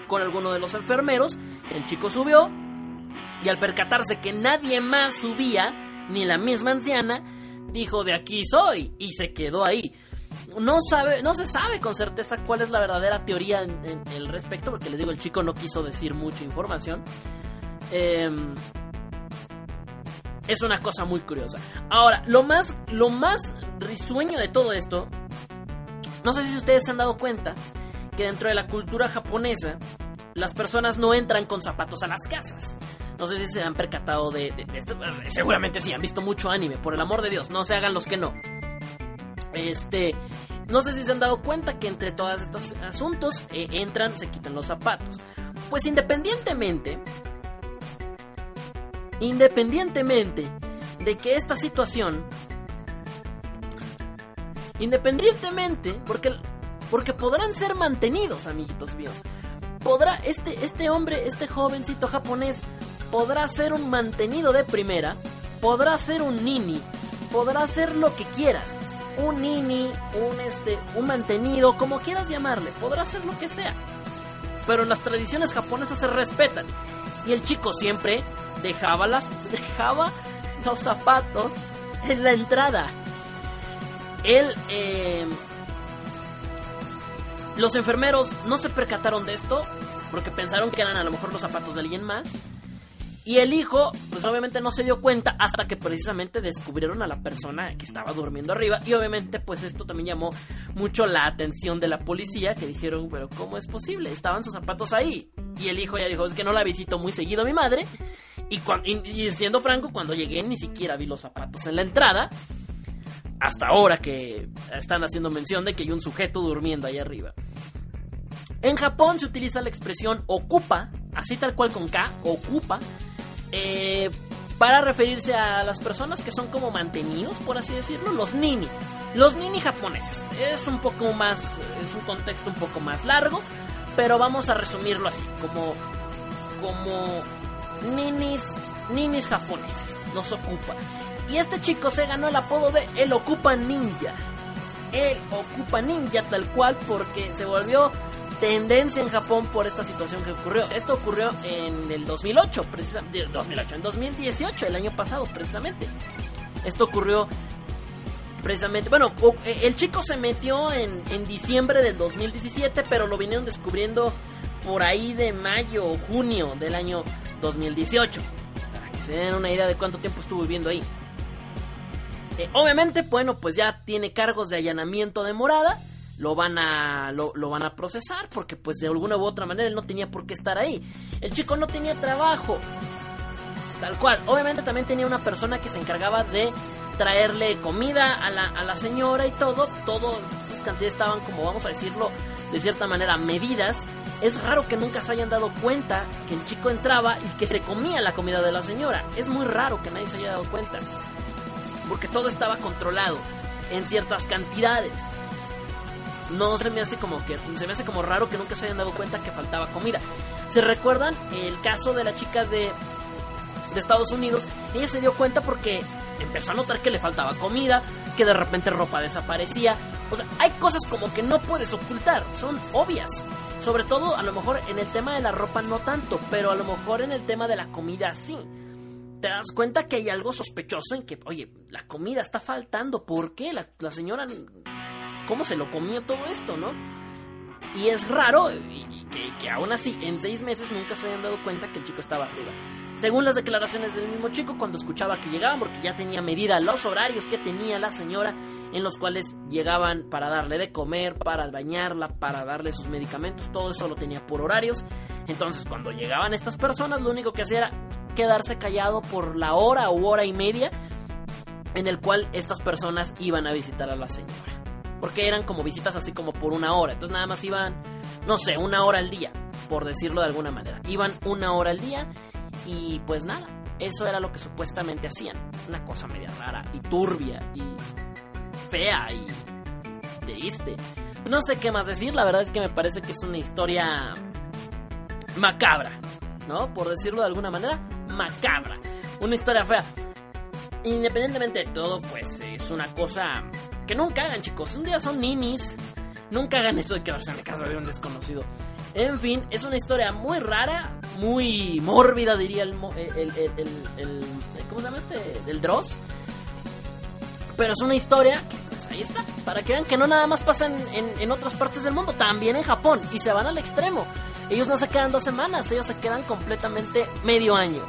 con alguno de los enfermeros, el chico subió y al percatarse que nadie más subía, ni la misma anciana, dijo de aquí soy y se quedó ahí. No, sabe, no se sabe con certeza cuál es la verdadera teoría en, el respecto, porque les digo, el chico no quiso decir mucha información. Em, es una cosa muy curiosa. Ahora, lo más, lo más risueño de todo esto, no sé si ustedes se han dado cuenta que dentro de la cultura japonesa, las personas no entran con zapatos a las casas. No sé si se han percatado de, esto. Seguramente sí, han visto mucho anime. Por el amor de Dios, no se hagan los que no. Este. No sé si se han dado cuenta que entre todos estos asuntos eh, entran, se quitan los zapatos. Pues independientemente. Independientemente de que esta situación. Independientemente, porque, porque podrán ser mantenidos, amiguitos míos. Podrá este, este hombre, este jovencito japonés, podrá ser un mantenido de primera, podrá ser un nini, podrá ser lo que quieras. Un nini, un este, un mantenido, como quieras llamarle, podrá ser lo que sea. Pero en las tradiciones japonesas se respetan. Y el chico siempre dejaba las dejaba los zapatos en la entrada. Él eh, los enfermeros no se percataron de esto porque pensaron que eran a lo mejor los zapatos de alguien más y el hijo, pues obviamente no se dio cuenta hasta que precisamente descubrieron a la persona que estaba durmiendo arriba. Y obviamente, pues esto también llamó mucho la atención de la policía, que dijeron, pero ¿cómo es posible? Estaban sus zapatos ahí. Y el hijo ya dijo, es que no la visito muy seguido a mi madre. Y, y, siendo franco, cuando llegué ni siquiera vi los zapatos en la entrada. Hasta ahora que están haciendo mención de que hay un sujeto durmiendo ahí arriba. En Japón se utiliza la expresión ocupa, así tal cual con K, ocupa, eh, para referirse a las personas que son como mantenidos, por así decirlo, los nini. Los nini japoneses. Es un poco más, es un contexto un poco más largo, pero vamos a resumirlo así, como, como ninis, ninis japoneses, los ocupa. Y este chico se ganó el apodo de el Ocupa Ninja. El Ocupa Ninja tal cual porque se volvió tendencia en Japón por esta situación que ocurrió. Esto ocurrió en el 2008, precisamente, 2008, en 2018, el año pasado, precisamente. Esto ocurrió precisamente, bueno, eh, el chico se metió en, en diciembre del 2017, pero lo vinieron descubriendo por ahí de mayo o junio del año 2018. Para que se den una idea de cuánto tiempo estuvo viviendo ahí. Eh, obviamente, bueno, pues ya tiene cargos de allanamiento de morada lo van a lo, van a procesar porque pues de alguna u otra manera él no tenía por qué estar ahí. El chico no tenía trabajo. Tal cual. Obviamente también tenía una persona que se encargaba de traerle comida a la, a la señora y todo. Todo, esas cantidades estaban como vamos a decirlo de cierta manera medidas. Es raro que nunca se hayan dado cuenta que el chico entraba y que se comía la comida de la señora. Es muy raro que nadie se haya dado cuenta. Porque todo estaba controlado en ciertas cantidades no se me hace como que se me hace como raro que nunca se hayan dado cuenta que faltaba comida. ¿Se recuerdan el caso de la chica de de Estados Unidos? Ella se dio cuenta porque empezó a notar que le faltaba comida, que de repente ropa desaparecía, O sea, hay cosas como que no puedes ocultar, son obvias. Sobre todo, a lo mejor en el tema de la ropa no tanto, pero a lo mejor en el tema de la comida sí. Te das cuenta que hay algo sospechoso en que, oye, la comida está faltando. ¿Por qué? La, la señora, ¿cómo se lo comió todo esto, no? Y es raro que, que, aún así en seis meses nunca se hayan dado cuenta que el chico estaba arriba. Según las declaraciones del mismo chico, cuando escuchaba que llegaban, porque ya tenía medida los horarios que tenía la señora, en los cuales llegaban para darle de comer, para bañarla, para darle sus medicamentos, todo eso lo tenía por horarios. Entonces, cuando llegaban estas personas, lo único que hacía era quedarse callado por la hora u hora y media en el cual estas personas iban a visitar a la señora. Porque eran como visitas así como por una hora. Entonces nada más iban, no sé, una hora al día, por decirlo de alguna manera. Iban una hora al día y pues nada, eso era lo que supuestamente hacían. Una cosa media rara y turbia y fea y triste. No sé qué más decir, la verdad es que me parece que es una historia macabra, ¿no? Por decirlo de alguna manera, macabra. Una historia fea. Independientemente de todo, pues es una cosa que nunca hagan, chicos. Un día son ninis. Nunca hagan eso de quedarse en la casa de un desconocido. En fin, es una historia muy rara, muy mórbida, diría el, el, el, ¿cómo se llama este? El Dross. Pero es una historia que, pues ahí está, para que vean que no nada más pasa en, otras partes del mundo, también en Japón, y se van al extremo. Ellos no se quedan dos semanas, ellos se quedan completamente medio año.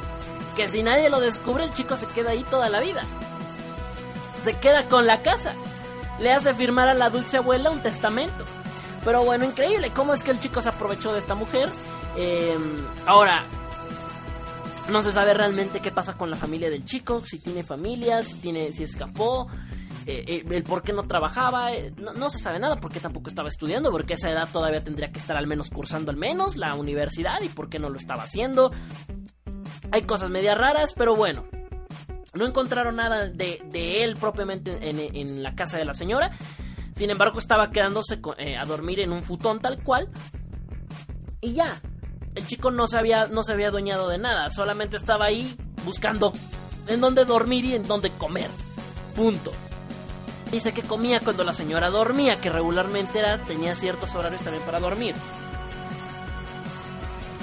Que si nadie lo descubre, el chico se queda ahí toda la vida. Se queda con la casa. Le hace firmar a la dulce abuela un testamento. Pero bueno, increíble. ¿Cómo es que el chico se aprovechó de esta mujer? Eh, ahora, no se sabe realmente qué pasa con la familia del chico, si tiene familia, si, tiene, si escapó, eh, eh, el por qué no trabajaba, eh, no, no, se sabe nada, porque tampoco estaba estudiando, porque a esa edad todavía tendría que estar al menos cursando al menos la universidad y por qué no lo estaba haciendo. Hay cosas medias raras, pero bueno. No encontraron nada de, él propiamente en, la casa de la señora. Sin embargo, estaba quedándose a dormir en un futón tal cual. Y ya, el chico no se había, no se había adueñado de nada, solamente estaba ahí buscando en dónde dormir y en dónde comer. Punto. Dice que comía cuando la señora dormía, que regularmente era, tenía ciertos horarios también para dormir.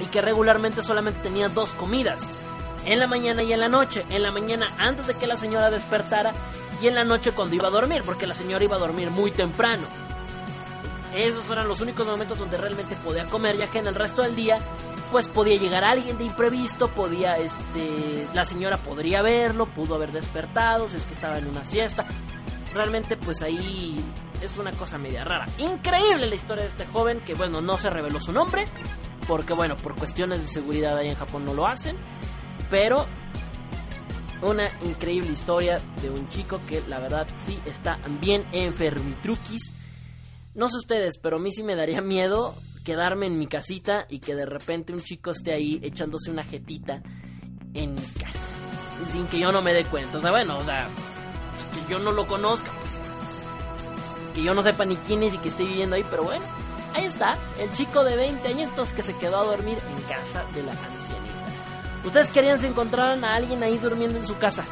Y que regularmente solamente tenía dos comidas, en la mañana y en la noche. En la mañana antes de que la señora despertara y en la noche cuando iba a dormir, porque la señora iba a dormir muy temprano. Esos eran los únicos momentos donde realmente podía comer, ya que en el resto del día, pues podía llegar alguien de imprevisto, podía, este, la señora podría verlo, pudo haber despertado, si es que estaba en una siesta. Realmente, pues ahí es una cosa media rara. Increíble la historia de este joven, que bueno, no se reveló su nombre, porque bueno, por cuestiones de seguridad ahí en Japón no lo hacen, pero una increíble historia de un chico que la verdad sí está bien enfermitruquis no sé ustedes, pero a mí sí me daría miedo quedarme en mi casita y que de repente un chico esté ahí echándose una jetita en mi casa. Sin que yo no me dé cuenta. O sea, bueno, o sea, que yo no lo conozca, pues. Que yo no sepa ni quién es y que esté viviendo ahí, pero bueno. Ahí está, el chico de 20 años que se quedó a dormir en casa de la ancianita. ¿Ustedes querían si encontraran a alguien ahí durmiendo en su casa?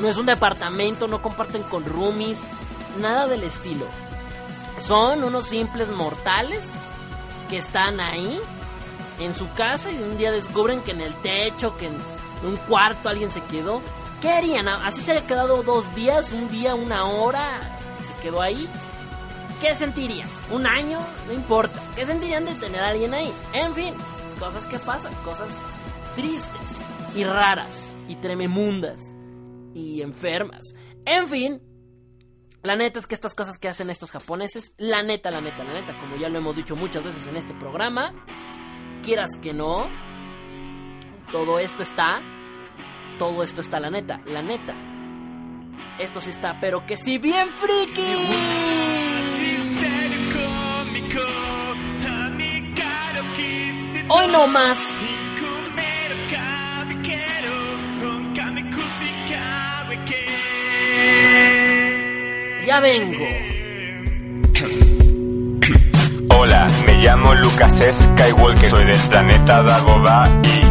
No es un departamento, no comparten con roomies, nada del estilo son unos simples mortales que están ahí en su casa y un día descubren que en el techo, que en un cuarto alguien se quedó. ¿Qué harían? Así se haya quedado dos días, un día, una hora, se quedó ahí. ¿Qué sentirían? ¿Un año? No importa. ¿Qué sentirían de tener a alguien ahí? En fin, cosas que pasan, cosas tristes y raras y trememundas y enfermas. En fin, la neta es que estas cosas que hacen estos japoneses, la neta, la neta, la neta, como ya lo hemos dicho muchas veces en este programa, quieras que no, todo esto está, todo esto está, la neta, la neta. Esto sí está, pero que si bien friki. Hoy no más. Ya vengo. Hola, me llamo Lucas Skywalker, soy del planeta Dagobah y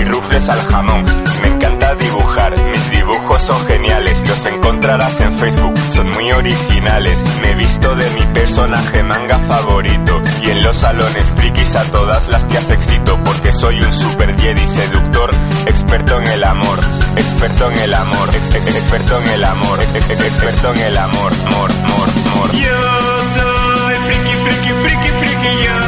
y rufles al jamón. Me encanta dibujar, mis dibujos son geniales, los encontrarás en Facebook, son muy originales. Me he visto de mi personaje manga favorito y en los salones frikis a todas las has éxito porque soy un super jedi seductor, experto en el amor, experto en el amor, ex- ex- experto en el amor, ex- ex- experto en el amor, amor, amor, amor. Yo soy friki, friki, friki, friki, yo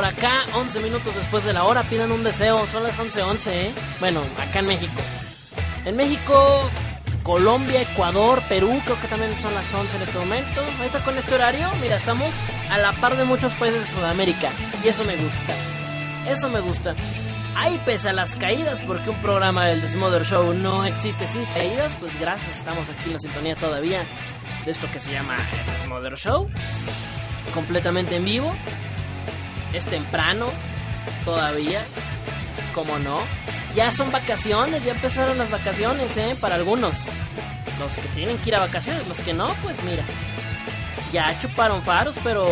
Por acá, 11 minutos después de la hora, pidan un deseo, son las 11.11, ¿eh? Bueno, acá en México. En México, Colombia, Ecuador, Perú, creo que también son las 11 en este momento. Ahorita con este horario, mira, estamos a la par de muchos países de Sudamérica. Y eso me gusta. Eso me gusta. Ahí pese a las caídas, porque un programa del Desmother Show no existe sin caídas, pues gracias, estamos aquí en la sintonía todavía de esto que se llama Desmother Show. Completamente en vivo. Es temprano, todavía, como no. Ya son vacaciones, ya empezaron las vacaciones, ¿eh? Para algunos. Los que tienen que ir a vacaciones, los que no, pues mira. ya chuparon faros, pero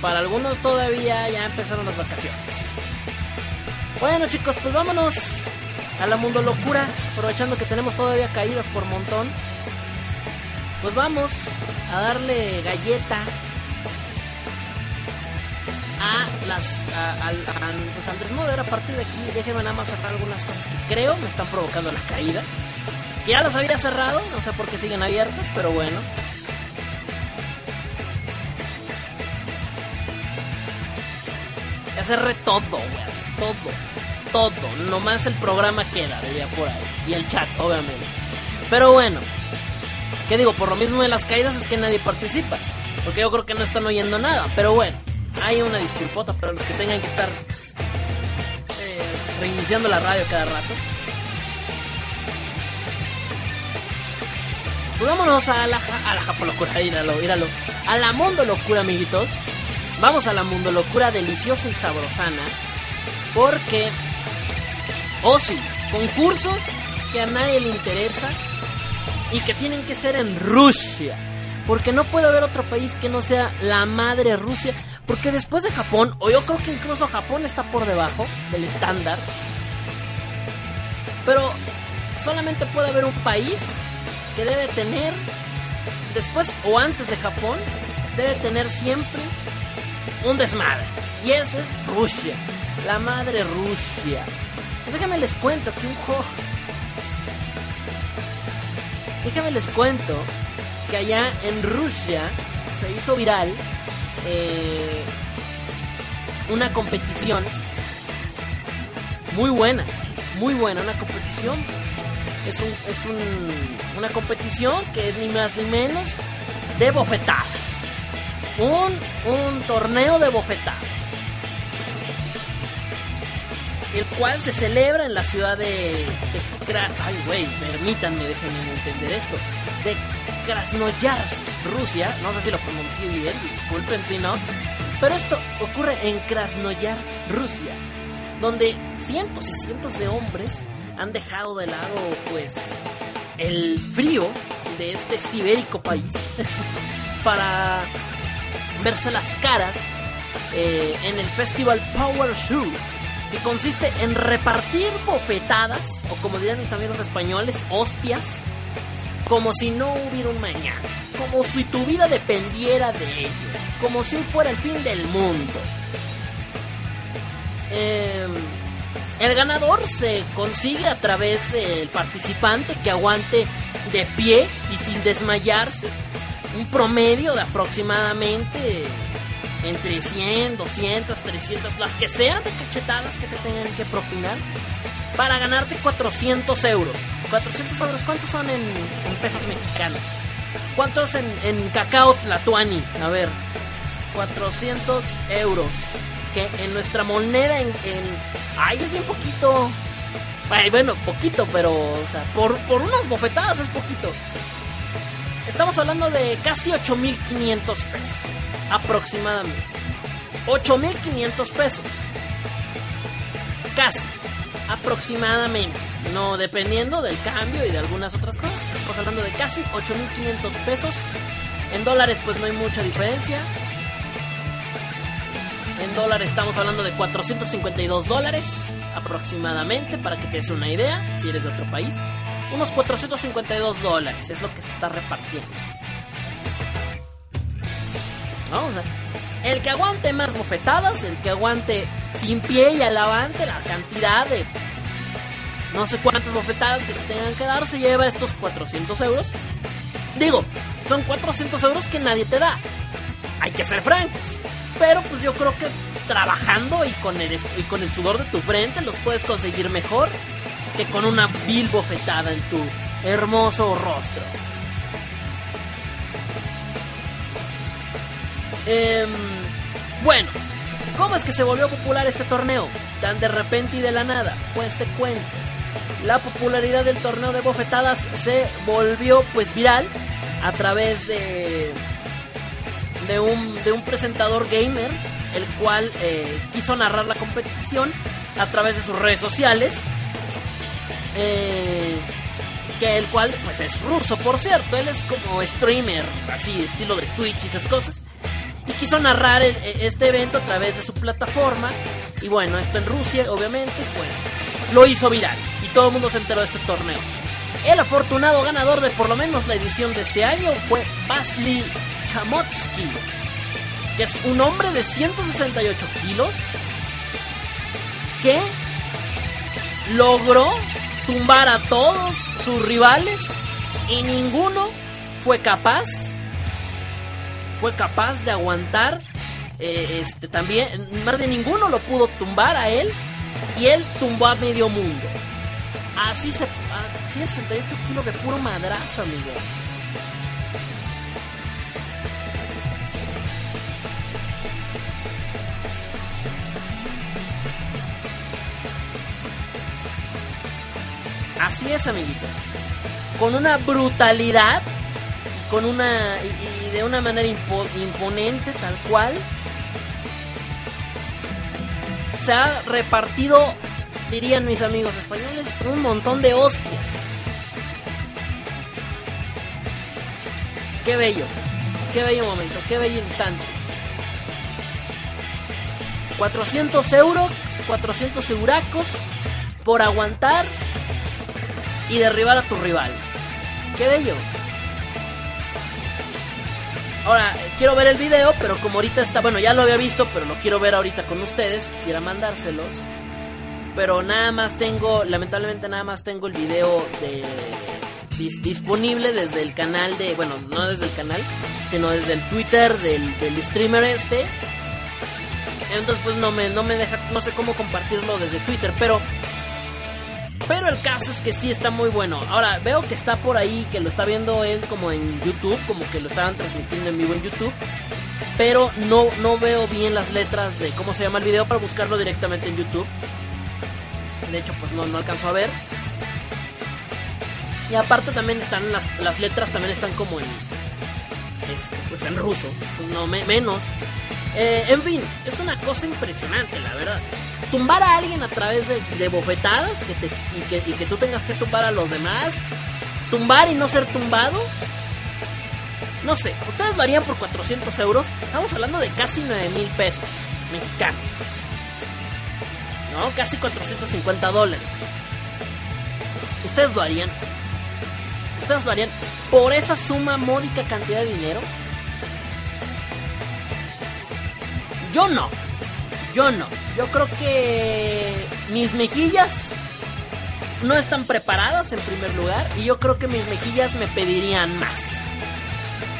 para algunos todavía ya empezaron las vacaciones. Bueno chicos, pues vámonos a la mundo locura, aprovechando que tenemos todavía caídas por montón. Pues vamos a darle galleta a las a, al, pues Andrés Moder a partir de aquí déjenme nada más cerrar algunas cosas que creo me están provocando la caída que ya las había cerrado no sé por qué siguen abiertas pero bueno ya cerré todo güey todo todo nomás el programa queda de por ahí y el chat obviamente pero bueno ¿Qué digo? Por lo mismo de las caídas es que nadie participa. Porque yo creo que no están oyendo nada. Pero bueno, hay una disculpota para los que tengan que estar eh, reiniciando la radio cada rato. Pues vámonos a la, a la Japo Locura, íralo, A la Mundo Locura, amiguitos. Vamos a la Mundo Locura deliciosa y sabrosana. Porque, oh sí, concursos que a nadie le interesa y que tienen que ser en Rusia. Porque no puede haber otro país que no sea la madre Rusia. Porque después de Japón, o yo creo que incluso Japón está por debajo del estándar. Pero solamente puede haber un país que debe tener, después o antes de Japón, debe tener siempre un desmadre. Y ese es Rusia. La madre Rusia. Pues déjame les cuento que un juego Déjame les cuento que allá en Rusia se hizo viral eh, una competición muy buena, muy buena, una competición. Es, un, es un, una competición que es ni más ni menos de bofetadas. Un, un torneo de bofetadas. El cual se celebra en la ciudad de, Ay, güey, permítanme, déjenme entender esto. De Krasnoyarsk, Rusia. No sé si lo pronuncié bien, disculpen si no. Pero esto ocurre en Krasnoyarsk, Rusia. Donde cientos y cientos de hombres han dejado de lado, pues, el frío de este sibérico país para verse las caras eh, en el festival Power Show que consiste en repartir bofetadas, o como dirían también los españoles, hostias, como si no hubiera un mañana, como si tu vida dependiera de ello, como si fuera el fin del mundo. Em, el ganador se consigue a través del participante que aguante de pie y sin desmayarse un promedio de aproximadamente entre 100, 200, 300, las que sean de cachetadas que te tengan que propinar, para ganarte 400 euros. 400 euros, ¿cuántos son en, pesos mexicanos? ¿Cuántos en, cacao tlatuani? A ver, 400 euros. Que en nuestra moneda, en, en. Ay, es bien poquito. Ay, bueno, poquito, pero. O sea, por, por unas bofetadas es poquito. Estamos hablando de casi 8.500 pesos aproximadamente 8.500 pesos. Casi, aproximadamente. No dependiendo del cambio y de algunas otras cosas. Estamos hablando de casi 8.500 pesos. En dólares pues no hay mucha diferencia. En dólares estamos hablando de 452 dólares aproximadamente, para que te des una idea, si eres de otro país. Unos 452 dólares es lo que se está repartiendo. El que aguante más bofetadas, el que aguante sin pie y alavante la cantidad de no sé cuántas bofetadas que tengan que dar, se lleva estos 400 euros. Digo, son 400 euros que nadie te da. Hay que ser francos. Pero pues yo creo que trabajando y con el, y con el sudor de tu frente los puedes conseguir mejor que con una vil bofetada en tu hermoso rostro. Em, bueno, ¿cómo es que se volvió popular este torneo? Tan de repente y de la nada. Pues te cuento. La popularidad del torneo de bofetadas se volvió pues viral a través de, de, un, de un presentador gamer, el cual eh, quiso narrar la competición a través de sus redes sociales. Eh, que el cual pues es ruso, por cierto, él es como streamer, así, estilo de Twitch y esas cosas. Quiso narrar e, este evento a través de su plataforma. Y bueno, esto en Rusia, obviamente, pues lo hizo viral. Y todo el mundo se enteró de este torneo. El afortunado ganador de por lo menos la edición de este año fue Vasily Kamotsky, que es un hombre de 168 kilos que logró tumbar a todos sus rivales y ninguno fue capaz fue capaz de aguantar eh, este también más de ninguno lo pudo tumbar a él y él tumbó a medio mundo así se así 68 kilos de puro madrazo amigo Así es, amiguitos. Con una brutalidad, con una y, de una manera imponente, tal cual. Se ha repartido, dirían mis amigos españoles, un montón de hostias. Qué bello, qué bello momento, qué bello instante. 400 euros, 400 euracos por aguantar y derribar a tu rival. ¡Qué bello! Ahora, quiero ver el video, pero como ahorita está, bueno, ya lo había visto, pero lo quiero ver ahorita con ustedes, quisiera mandárselos. Pero nada más tengo, lamentablemente nada más tengo el video de disponible desde el canal de, bueno, no desde el canal, sino desde el Twitter del, del streamer este. Entonces pues no me, no me deja, no sé cómo compartirlo desde Twitter, pero pero el caso es que sí está muy bueno. Ahora, veo que está por ahí, que lo está viendo él como en YouTube, como que lo estaban transmitiendo en vivo en YouTube. Pero no, no veo bien las letras de cómo se llama el video para buscarlo directamente en YouTube. De hecho, pues no, no alcanzo a ver. Y aparte también están las, las letras, también están como en, este, pues en ruso. Pues no, menos. Eh, en fin, es una cosa impresionante, la verdad tumbar a alguien a través de, bofetadas que te, y, que, tú tengas que tumbar a los demás, tumbar y no ser tumbado. No sé, ustedes lo harían por 400 euros. Estamos hablando de casi 9 mil pesos mexicanos. ¿No? Casi 450 dólares. ¿Ustedes lo harían? ¿Ustedes lo harían por esa suma módica cantidad de dinero? Yo no. Yo no. Yo creo que mis mejillas no están preparadas en primer lugar y yo creo que mis mejillas me pedirían más.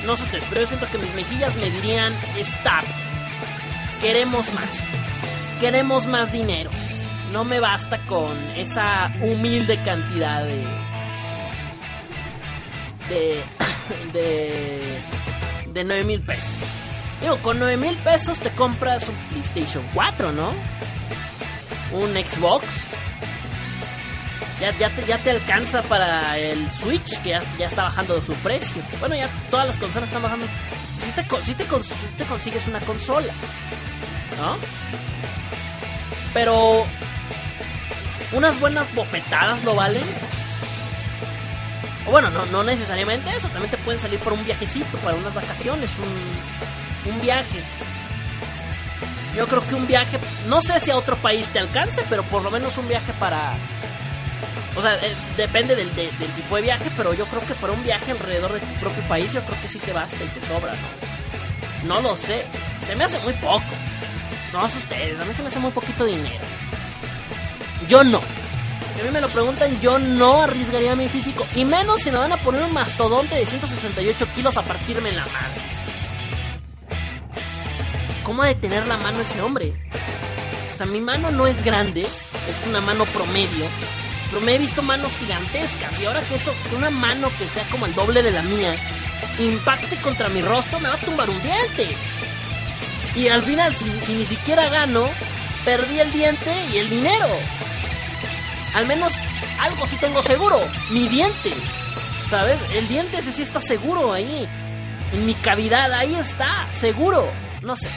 No sé ustedes, pero yo siento que mis mejillas me dirían, stop, queremos más, queremos más dinero. No me basta con esa humilde cantidad de... de... de... de 9 mil pesos. Digo, con 9 mil pesos te compras un PlayStation 4, ¿no? Un Xbox. Ya, ya, te, ya te alcanza para el Switch, que ya, está bajando su precio. Bueno, ya todas las consolas están bajando. Si te, si te, te consigues una consola, ¿no? Pero unas buenas bofetadas lo valen. O bueno, no, no necesariamente eso, también te pueden salir por un viajecito, para unas vacaciones, un, un viaje. Yo creo que un viaje, no sé si a otro país te alcance, pero por lo menos un viaje para... O sea, eh, depende del, tipo de viaje, pero yo creo que para un viaje alrededor de tu propio país, yo creo que sí te basta y te sobra, ¿no? No lo sé, se me hace muy poco. No es ustedes, a mí se me hace muy poquito dinero. Yo no. Si a mí me lo preguntan, yo no arriesgaría mi físico. Y menos si me van a poner un mastodonte de 168 kilos a partirme en la madre. ¿Cómo ha la mano ese hombre? O sea, mi mano no es grande, es una mano promedio, pero me he visto manos gigantescas y ahora que eso, que una mano que sea como el doble de la mía, impacte contra mi rostro, me va a tumbar un diente. Y al final, si, ni siquiera gano, perdí el diente y el dinero. Al menos algo sí tengo seguro, mi diente. ¿Sabes? El diente ese sí está seguro ahí. En mi cavidad, ahí está, seguro. No sé.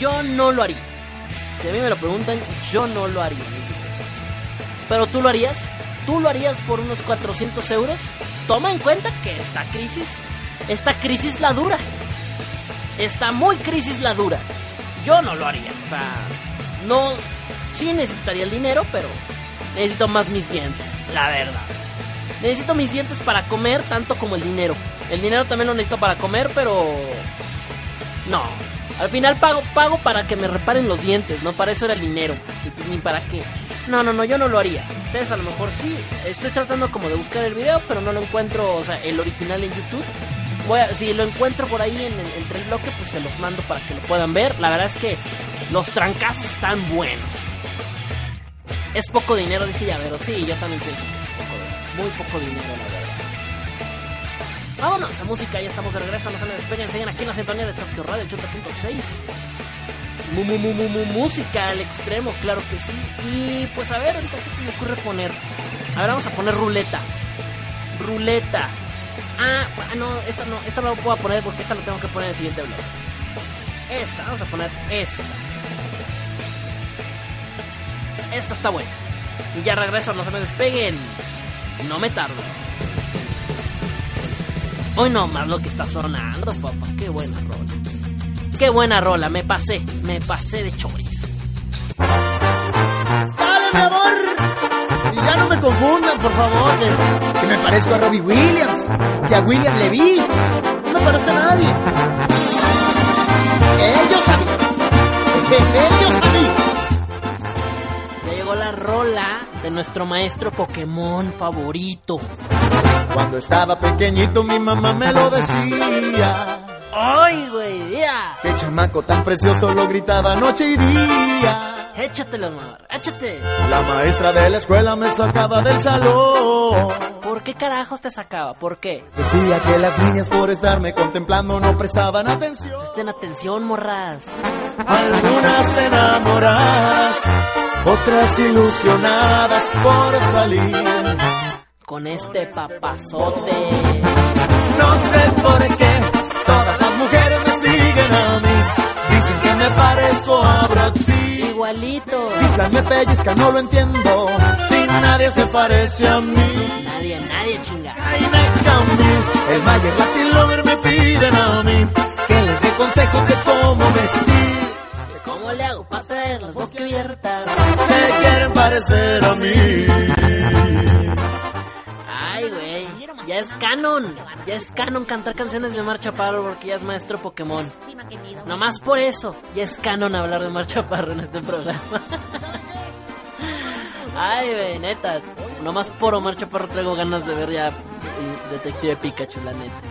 Yo no lo haría. Si a mí me lo preguntan, yo no lo haría. Pero tú lo harías. ¿Tú lo harías por unos 400 euros? Toma en cuenta que esta crisis, esta crisis la dura. Está muy crisis la dura. Yo no lo haría. O sea, no, sí necesitaría el dinero, pero necesito más mis dientes, la verdad. Necesito mis dientes para comer tanto como el dinero. El dinero también lo necesito para comer, pero no. Al final pago pago para que me reparen los dientes, no para eso era el dinero, ni para qué. No, no, no, yo no lo haría. Ustedes a lo mejor sí. Estoy tratando como de buscar el video, pero no lo encuentro, o sea, el original en YouTube. Voy si lo encuentro por ahí en, el, entre bloque, pues se los mando para que lo puedan ver. La verdad es que los trancazos están buenos. Es poco dinero, dice Llavero. Sí, yo también pienso que es poco, muy poco dinero, la verdad. Vámonos a música, ya estamos de regreso, no se me despeguen, siguen aquí en la sintonía de Tokyo Radio 80.6. Mu, mu, mu, mu, música al extremo, claro que sí. Y pues a ver, ahorita qué se me ocurre poner. A ver, vamos a poner ruleta. Ruleta. Ah, no, esta no, esta no la puedo poner porque esta la tengo que poner en el siguiente blog. Esta, vamos a poner esta. Esta está buena. Y ya regreso, no se me despeguen. No me tardo. Hoy no más lo que está sonando, papá. Qué buena rola. Qué buena rola, me pasé, me pasé de chorizo. ¡Sale, mi amor! Y ya no me confundan, por favor, que, que me parezco a Robbie Williams, que a William Levy. No me parezco a nadie. Ellos a mí. Ellos a mí. Ya llegó la rola de nuestro maestro Pokémon favorito. Cuando estaba pequeñito mi mamá me lo decía. ¡Ay, güey! ¡Ya! Qué chamaco tan precioso lo gritaba noche y día. Échatelo, amor, échate. La maestra de la escuela me sacaba del salón. ¿Por qué carajos te sacaba? ¿Por qué? Decía que las niñas por estarme contemplando no prestaban atención. Presten atención, morras. Algunas enamoradas, otras ilusionadas por salir. Con este papazote. No sé por qué todas las mujeres me siguen a mí. Dicen que me parezco a Brad Pitt. Igualito. Chiflan, me pellizcan, no lo entiendo. Si nadie se parece a mí. Nadie, nadie chinga. Ay, me cambié. El Mayer Latin Lover me piden a mí que les dé consejos de cómo vestir. ¿Cómo le hago para traer las boca abiertas? Se quieren parecer a mí. Ya es canon. Ya es canon cantar canciones de Mar Chaparro porque ya es maestro Pokémon. Nomás por eso, ya es canon hablar de Mar Chaparro en este programa. Ay, güey, neta. Nomás por Omar Chaparro traigo ganas de ver ya Detective Pikachu, la neta.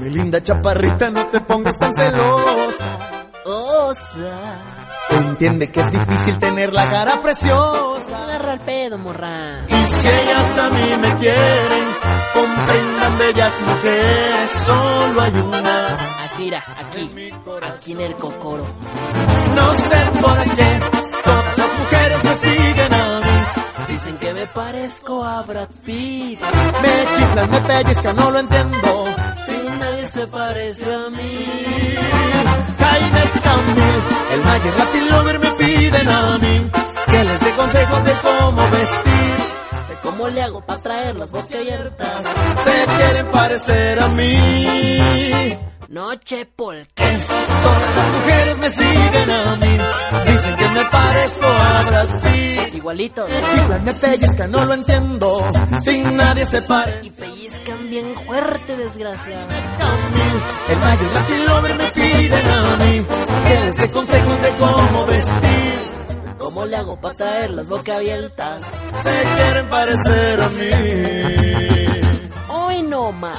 Mi linda chaparrita, no te pongas tan celosa. Osa. Entiende que es difícil tener la cara preciosa. Agarra el pedo, morra. Y si ellas a mí me quieren, comprendan bellas mujeres, solo hay una. Aquí, mira, aquí. Aquí en el cocoro. No sé por qué todas las mujeres me siguen a mí. Dicen que me parezco a Brad Pitt. Me chiflan, me pellizcan, no lo entiendo. Si nadie se parece a mí. Jaime Camil, el Mayer Latin Lover me piden a mí que les dé consejos de cómo vestir. Cómo le hago para traer las boca abiertas. Se quieren parecer a mí. Noche ¿por qué? Todas las mujeres me siguen a mí. Dicen que me parezco a Brad Pitt. Igualito. Chiflan, me pellizcan, no lo entiendo. Sin nadie se parece. Y pellizcan bien fuerte, desgraciado. El Mayer Latin Lover me piden a mí que les dé consejos de cómo vestir. ¿Cómo le hago para traer las boca abiertas? Se quieren parecer a mí. Hoy no más.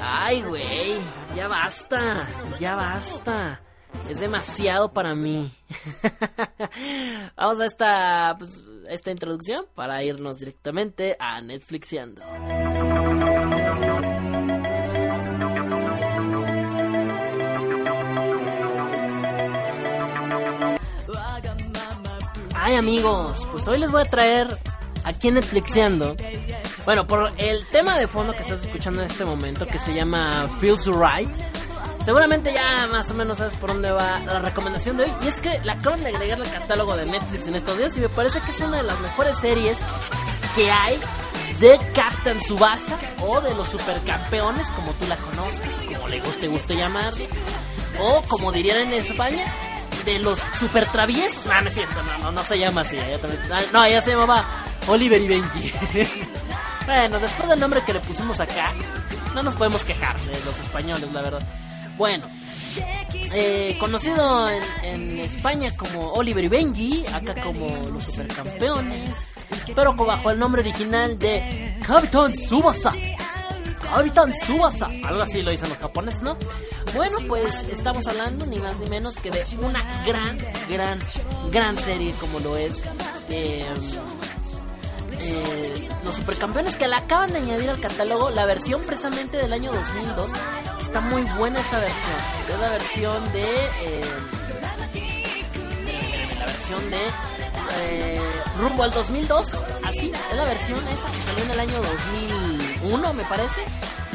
Ay, güey, ya basta, ya basta. Es demasiado para mí. Vamos a esta, pues, esta introducción para irnos directamente a Netflixiando. Ay amigos, pues hoy les voy a traer aquí en Netflixiando. Bueno, por el tema de fondo que estás escuchando en este momento, que se llama Feels Right, Seguramente ya más o menos sabes por dónde va la recomendación de hoy. Y es que la acaban de agregar al catálogo de Netflix en estos días y me parece que es una de las mejores series que hay de Captain Subasa o de los supercampeones, como tú la conoces, como le guste, guste llamar, o como dirían en España, de los super traviesos. No, no es cierto, no, no, no se llama así. Ah, no, ella se llamaba Oliver y Benji. bueno, después del nombre que le pusimos acá, no nos podemos quejar de los españoles, la verdad. Bueno, eh, conocido en, España como Oliver y Benji, acá como los supercampeones, pero bajo el nombre original de Capitán Subasa. Capitán Subasa, algo así lo dicen los japoneses, ¿no? Bueno, pues estamos hablando ni más ni menos que de una gran, gran, gran serie como lo es eh, eh, los supercampeones que la acaban de añadir al catálogo, la versión precisamente del año 2002. Está muy buena esta versión. Es la versión de. Eh, la versión de. Eh, rumbo al 2002. Así, es la versión esa que salió en el año 2001, me parece.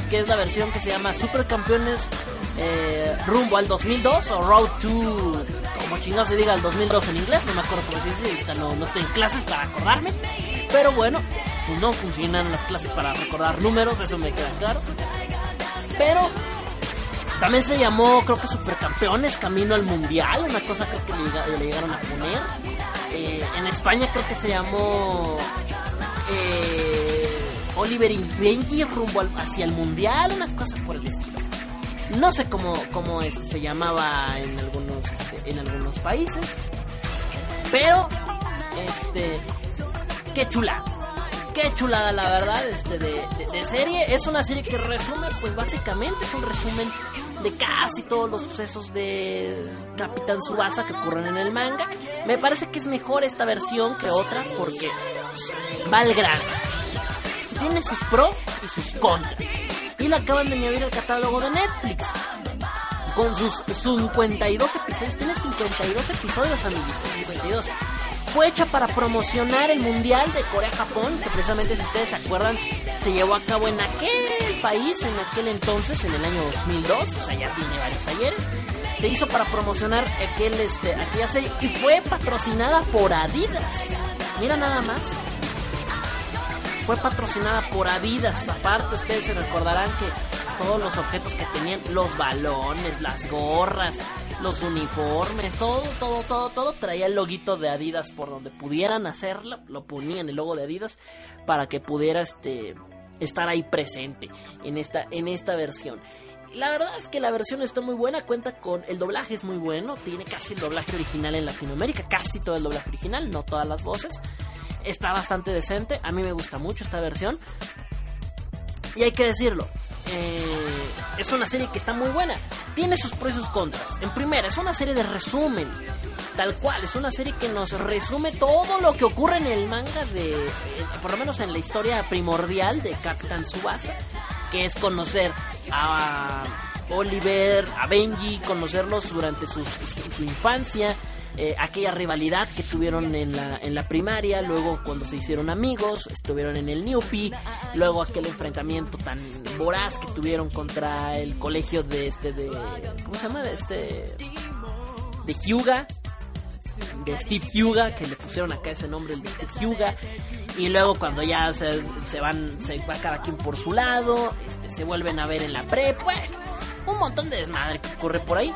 Que es la versión que se llama Supercampeones eh, rumbo al 2002 o Road to, como chingado se diga, al 2002 en inglés, no me acuerdo cómo se no, no estoy en clases para acordarme, pero bueno, pues no funcionan las clases para recordar números, eso me queda claro. Pero también se llamó, creo que Supercampeones Camino al Mundial, una cosa creo que le, llegaron a poner. Eh, en España creo que se llamó eh, Oliver y Benji rumbo hacia el Mundial, una cosa por el estilo. No sé cómo, cómo se llamaba en algunos, este, en algunos países. Pero, este, qué chula. Qué chulada, la verdad, este, de, de, serie. Es una serie que resume, pues básicamente es un resumen de casi todos los sucesos de Capitán Subasa que ocurren en el manga. Me parece que es mejor esta versión que otras porque va al grano. Tiene sus pros y sus contras y la acaban de añadir al catálogo de Netflix. Con sus 52 episodios, tiene 52 episodios, amiguitos, 52. Fue hecha para promocionar el Mundial de Corea-Japón, que precisamente si ustedes se acuerdan, se llevó a cabo en aquel país, en aquel entonces, en el año 2002, o sea, ya tiene varios ayeres. Se hizo para promocionar aquel, este, aquella serie y fue patrocinada por Adidas. Mira nada más fue patrocinada por Adidas. Aparte, ustedes se recordarán que todos los objetos que tenían, los balones, las gorras, los uniformes, todo, todo, todo, todo traía el loguito de Adidas por donde pudieran hacerlo, lo ponían el logo de Adidas para que pudiera este estar ahí presente en esta en esta versión. La verdad es que la versión está muy buena, cuenta con el doblaje es muy bueno, tiene casi el doblaje original en Latinoamérica, casi todo el doblaje original, no todas las voces está bastante decente. A mí me gusta mucho esta versión. Y hay que decirlo. Eh, es una serie que está muy buena. Tiene sus pros y sus contras. En primera, es una serie de resumen. Tal cual, es una serie que nos resume todo lo que ocurre en el manga de. Eh, por lo menos en la historia primordial de Captain Subasa. Que es conocer a Oliver, a Benji, conocerlos durante su infancia eh, aquella rivalidad que tuvieron en la, en la primaria, luego cuando se hicieron amigos, estuvieron en el Newpi, luego aquel enfrentamiento tan voraz que tuvieron contra el colegio de este, de, ¿cómo se llama? De este, de Hyuga, de Steve Hyuga, que le pusieron acá ese nombre, el de Steve Hyuga. Y luego cuando ya se, se, van, se va cada quien por su lado, este, se vuelven a ver en la prep, bueno, un montón de desmadre que ocurre por ahí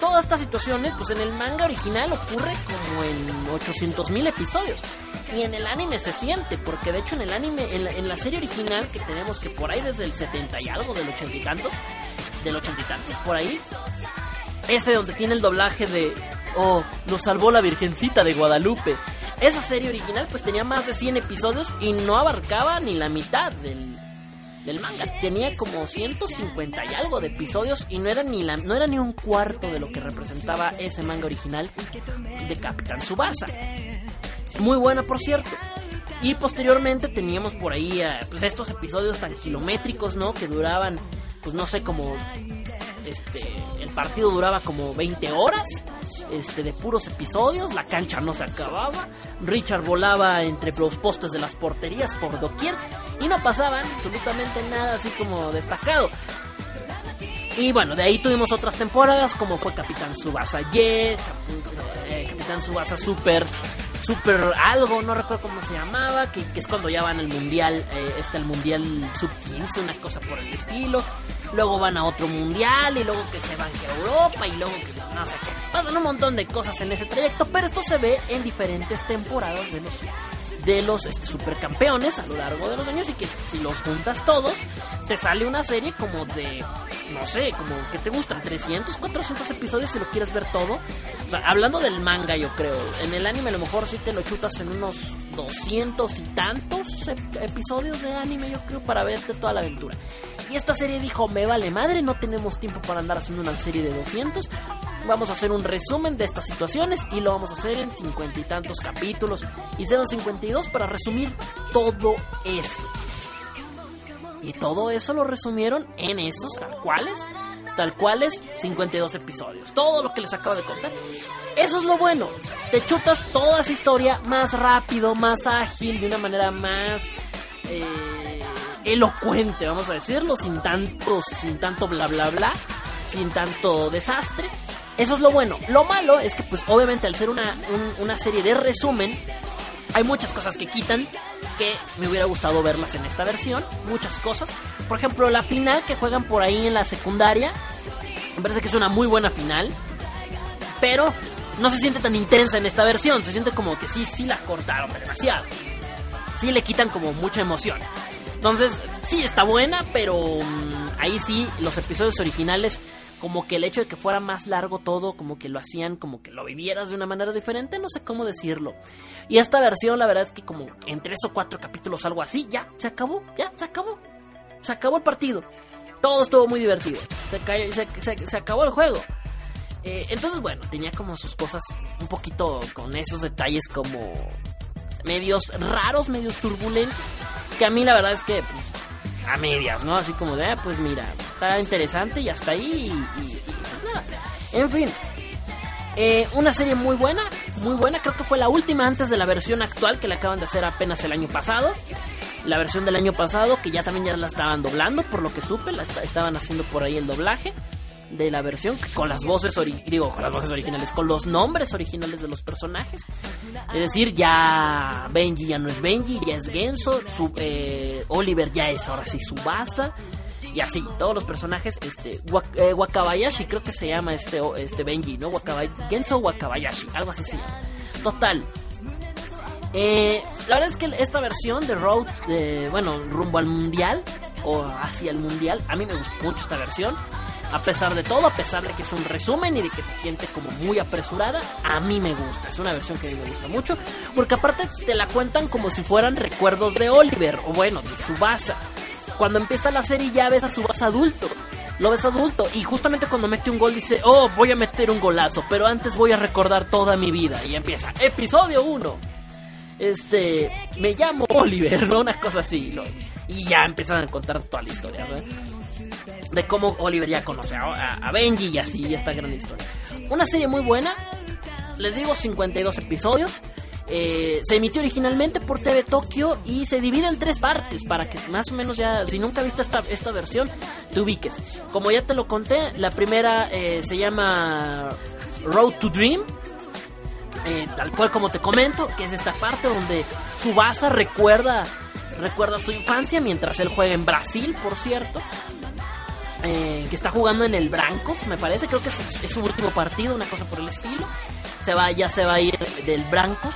todas estas situaciones, pues en el manga original ocurre como en 800 mil episodios. Y en el anime se siente, porque de hecho en el anime, en la, serie original que tenemos que por ahí desde el 70 y algo, del 80 y tantos, del 80 y tantos por ahí, ese donde tiene el doblaje de Oh, lo salvó la Virgencita de Guadalupe. Esa serie original pues tenía más de 100 episodios y no abarcaba ni la mitad del, del manga. Tenía como 150 y algo de episodios y no era ni la, no era ni un cuarto de lo que representaba ese manga original de Capitán Subasa. Muy buena, por cierto. Y posteriormente teníamos por ahí eh, pues estos episodios tan kilométricos, ¿no? Que duraban, pues no sé, como este, el partido duraba como 20 horas este, de puros episodios, la cancha no se acababa, Richard volaba entre los postes de las porterías por doquier y no pasaban absolutamente nada así como destacado. Y bueno, de ahí tuvimos otras temporadas como fue Capitán Subasa Y, eh, Capitán Subasa Super, Super algo, no recuerdo cómo se llamaba, que, es cuando ya van al mundial, eh, está el mundial sub 15, una cosa por el estilo. Luego van a otro mundial y luego que se van a Europa y luego que no sé qué. Pasan un montón de cosas en ese trayecto, pero esto se ve en diferentes temporadas de los de los este, supercampeones a lo largo de los años y que si los juntas todos te sale una serie como de no sé, como que te gustan 300, 400 episodios si lo quieres ver todo. O sea, hablando del manga yo creo, en el anime a lo mejor sí te lo chutas en unos 200 y tantos episodios de anime yo creo para verte toda la aventura. Y esta serie dijo, me vale madre, no tenemos tiempo para andar haciendo una serie de 200. Vamos a hacer un resumen de estas situaciones y lo vamos a hacer en cincuenta y tantos capítulos. Hicieron 52 para resumir todo eso. Y todo eso lo resumieron en esos tal cuales, tal cuales 52 episodios. Todo lo que les acabo de contar. Eso es lo bueno. Te chutas toda esa historia más rápido, más ágil, de una manera más eh, elocuente, vamos a decirlo, sin tanto, sin tanto bla bla bla, sin tanto desastre. Eso es lo bueno. Lo malo es que, pues, obviamente, al ser una, una serie de resumen, hay muchas cosas que quitan que me hubiera gustado verlas en esta versión. Muchas cosas. Por ejemplo, la final que juegan por ahí en la secundaria. Me parece que es una muy buena final. Pero no se siente tan intensa en esta versión. Se siente como que sí, sí la cortaron demasiado. Sí le quitan como mucha emoción. Entonces, sí está buena, pero mm, ahí sí, los episodios originales como que el hecho de que fuera más largo todo, como que lo hacían, como que lo vivieras de una manera diferente, no sé cómo decirlo. Y esta versión, la verdad es que como en tres o cuatro capítulos, algo así, ya, se acabó, ya, se acabó. Se acabó el partido. Todo estuvo muy divertido. Se, se, acabó el juego. Eh, entonces, bueno, tenía como sus cosas un poquito con esos detalles como medios raros, medios turbulentos. Que a mí la verdad es que pues, a medias, ¿no? Así como de, ah, pues mira, está interesante y hasta ahí y, pues nada. En fin, eh, una serie muy buena, muy buena, creo que fue la última antes de la versión actual que la acaban de hacer apenas el año pasado. La versión del año pasado, que ya también ya la estaban doblando, por lo que supe, la estaban haciendo por ahí el doblaje de la versión con las voces digo con las voces originales con los nombres originales de los personajes. Es decir ya Benji ya no es Benji ya es Genso su, eh, Oliver ya es ahora sí Subasa y así todos los personajes este eh, Wakabayashi creo que se llama este este Benji no Genso Wakabayashi algo así se llama. Total. Eh, la verdad es que esta versión de Road, de, bueno, rumbo al mundial o hacia el mundial, a mí me gusta mucho esta versión a pesar de todo, a pesar de que es un resumen y de que se siente como muy apresurada, a mí me gusta. Es una versión que a mí me gusta mucho, porque aparte te la cuentan como si fueran recuerdos de Oliver, o bueno, de Subasa. Cuando empieza la serie ya ves a Subasa adulto. Lo ves adulto y justamente cuando mete un gol dice, oh, voy a meter un golazo, pero antes voy a recordar toda mi vida. Y empieza, episodio 1 este, me llamo Oliver, ¿no? Una cosa así, Y ya empiezan a contar toda la historia, ¿no? De cómo Oliver ya conoce a, Benji y así, esta gran historia. Una serie muy buena, les digo 52 episodios. Eh, se emitió originalmente por TV Tokio y se divide en tres partes para que más o menos ya, si nunca viste esta, esta versión, te ubiques. Como ya te lo conté, la primera eh, se llama Road to Dream. Eh, tal cual como te comento, que es esta parte donde Subasa recuerda recuerda su infancia mientras él juega en Brasil, por cierto. Eh, que está jugando en el Brancos, me parece, creo que es, su último partido, una cosa por el estilo. Se va, ya se va a ir del Brancos,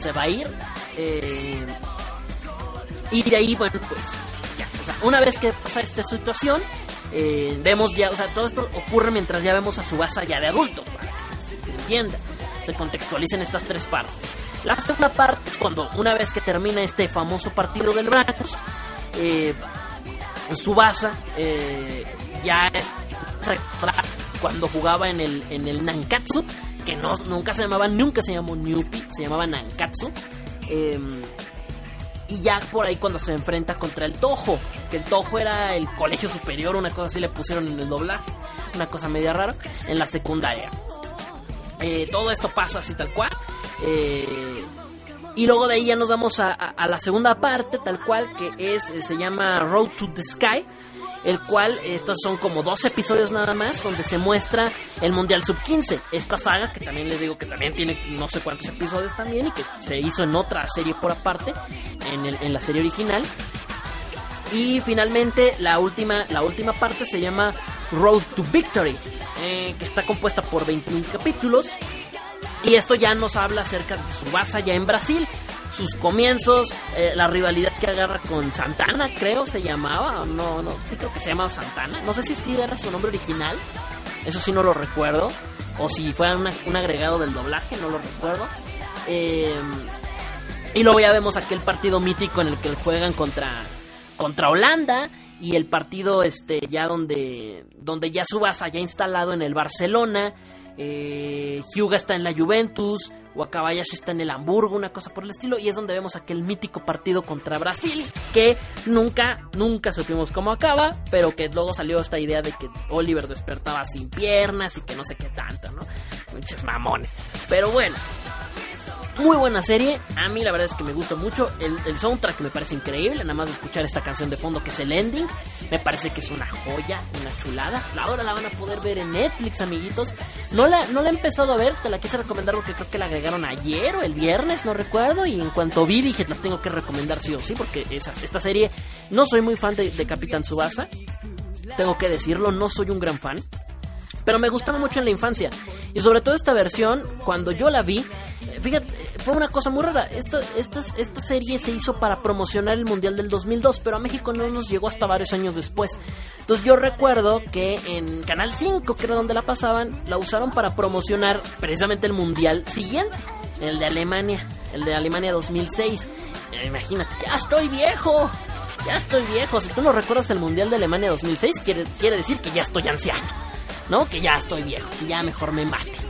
se va a ir. Eh, y de ahí, bueno, pues, ya, o sea, una vez que pasa esta situación, eh, vemos ya, o sea, todo esto ocurre mientras ya vemos a su base ya de adulto, para que se, se entienda, se contextualicen estas tres partes. La segunda parte es cuando, una vez que termina este famoso partido del Brancos, eh, Subasa eh, ya es cuando jugaba en el, en el Nankatsu, que no, nunca se llamaba, nunca se llamó Newpi, se llamaba Nankatsu. Em, y ya por ahí cuando se enfrenta contra el Tojo, que el Tojo era el colegio superior, una cosa así le pusieron en el doblaje, una cosa media rara, en la secundaria. Eh, todo esto pasa así tal cual. Eh, y luego de ahí ya nos vamos a, la segunda parte, tal cual, que es, eh, se llama Road to the Sky. el cual estos son como dos episodios nada más donde se muestra el Mundial Sub-15, esta saga que también les digo que también tiene no sé cuántos episodios también y que se hizo en otra serie por aparte, en, el, en la serie original. Y finalmente la última, la última parte se llama Road to Victory, eh, que está compuesta por 21 capítulos. Y esto ya nos habla acerca de su base ya en Brasil, sus comienzos, eh, la rivalidad que agarra con Santana, creo se llamaba, no, no, sí creo que se llamaba Santana, no sé si sí era su nombre original, eso sí no lo recuerdo, o si fue un agregado del doblaje, no lo recuerdo. Eh, y luego ya vemos aquel partido mítico en el que juegan contra, contra Holanda y el partido este ya donde donde ya Subasa ya instalado en el Barcelona eh, Hyuga está en la Juventus, Wakabayashi está en el Hamburgo, una cosa por el estilo, y es donde vemos aquel mítico partido contra Brasil, que nunca, nunca supimos cómo acaba, pero que luego salió esta idea de que Oliver despertaba sin piernas y que no sé qué tanto, ¿no? Muchos mamones. Pero bueno, muy buena serie. A mí la verdad es que me gusta mucho. El, soundtrack me parece increíble. Nada más de escuchar esta canción de fondo que es el ending. Me parece que es una joya, una chulada. Ahora la van a poder ver en Netflix, amiguitos. No la, no la he empezado a ver. Te la quise recomendar porque creo que la agregaron ayer o el viernes, no recuerdo. Y en cuanto vi dije, la tengo que recomendar sí o sí. Porque esa, esta serie, no soy muy fan de, de Capitán Subasa. Tengo que decirlo, no soy un gran fan pero me gustaba mucho en la infancia. Y sobre todo esta versión, cuando yo la vi, fíjate, fue una cosa muy rara. Esta, esta, serie se hizo para promocionar el Mundial del 2002, pero a México no nos llegó hasta varios años después. Entonces yo recuerdo que en Canal 5, que era donde la pasaban, la usaron para promocionar precisamente el Mundial siguiente, el de Alemania, el de Alemania 2006. Eh, imagínate, ya estoy viejo. Ya estoy viejo. Si tú no recuerdas el Mundial de Alemania 2006, quiere, quiere decir que ya estoy anciano. ¿no? Que ya estoy viejo, que ya mejor me mate.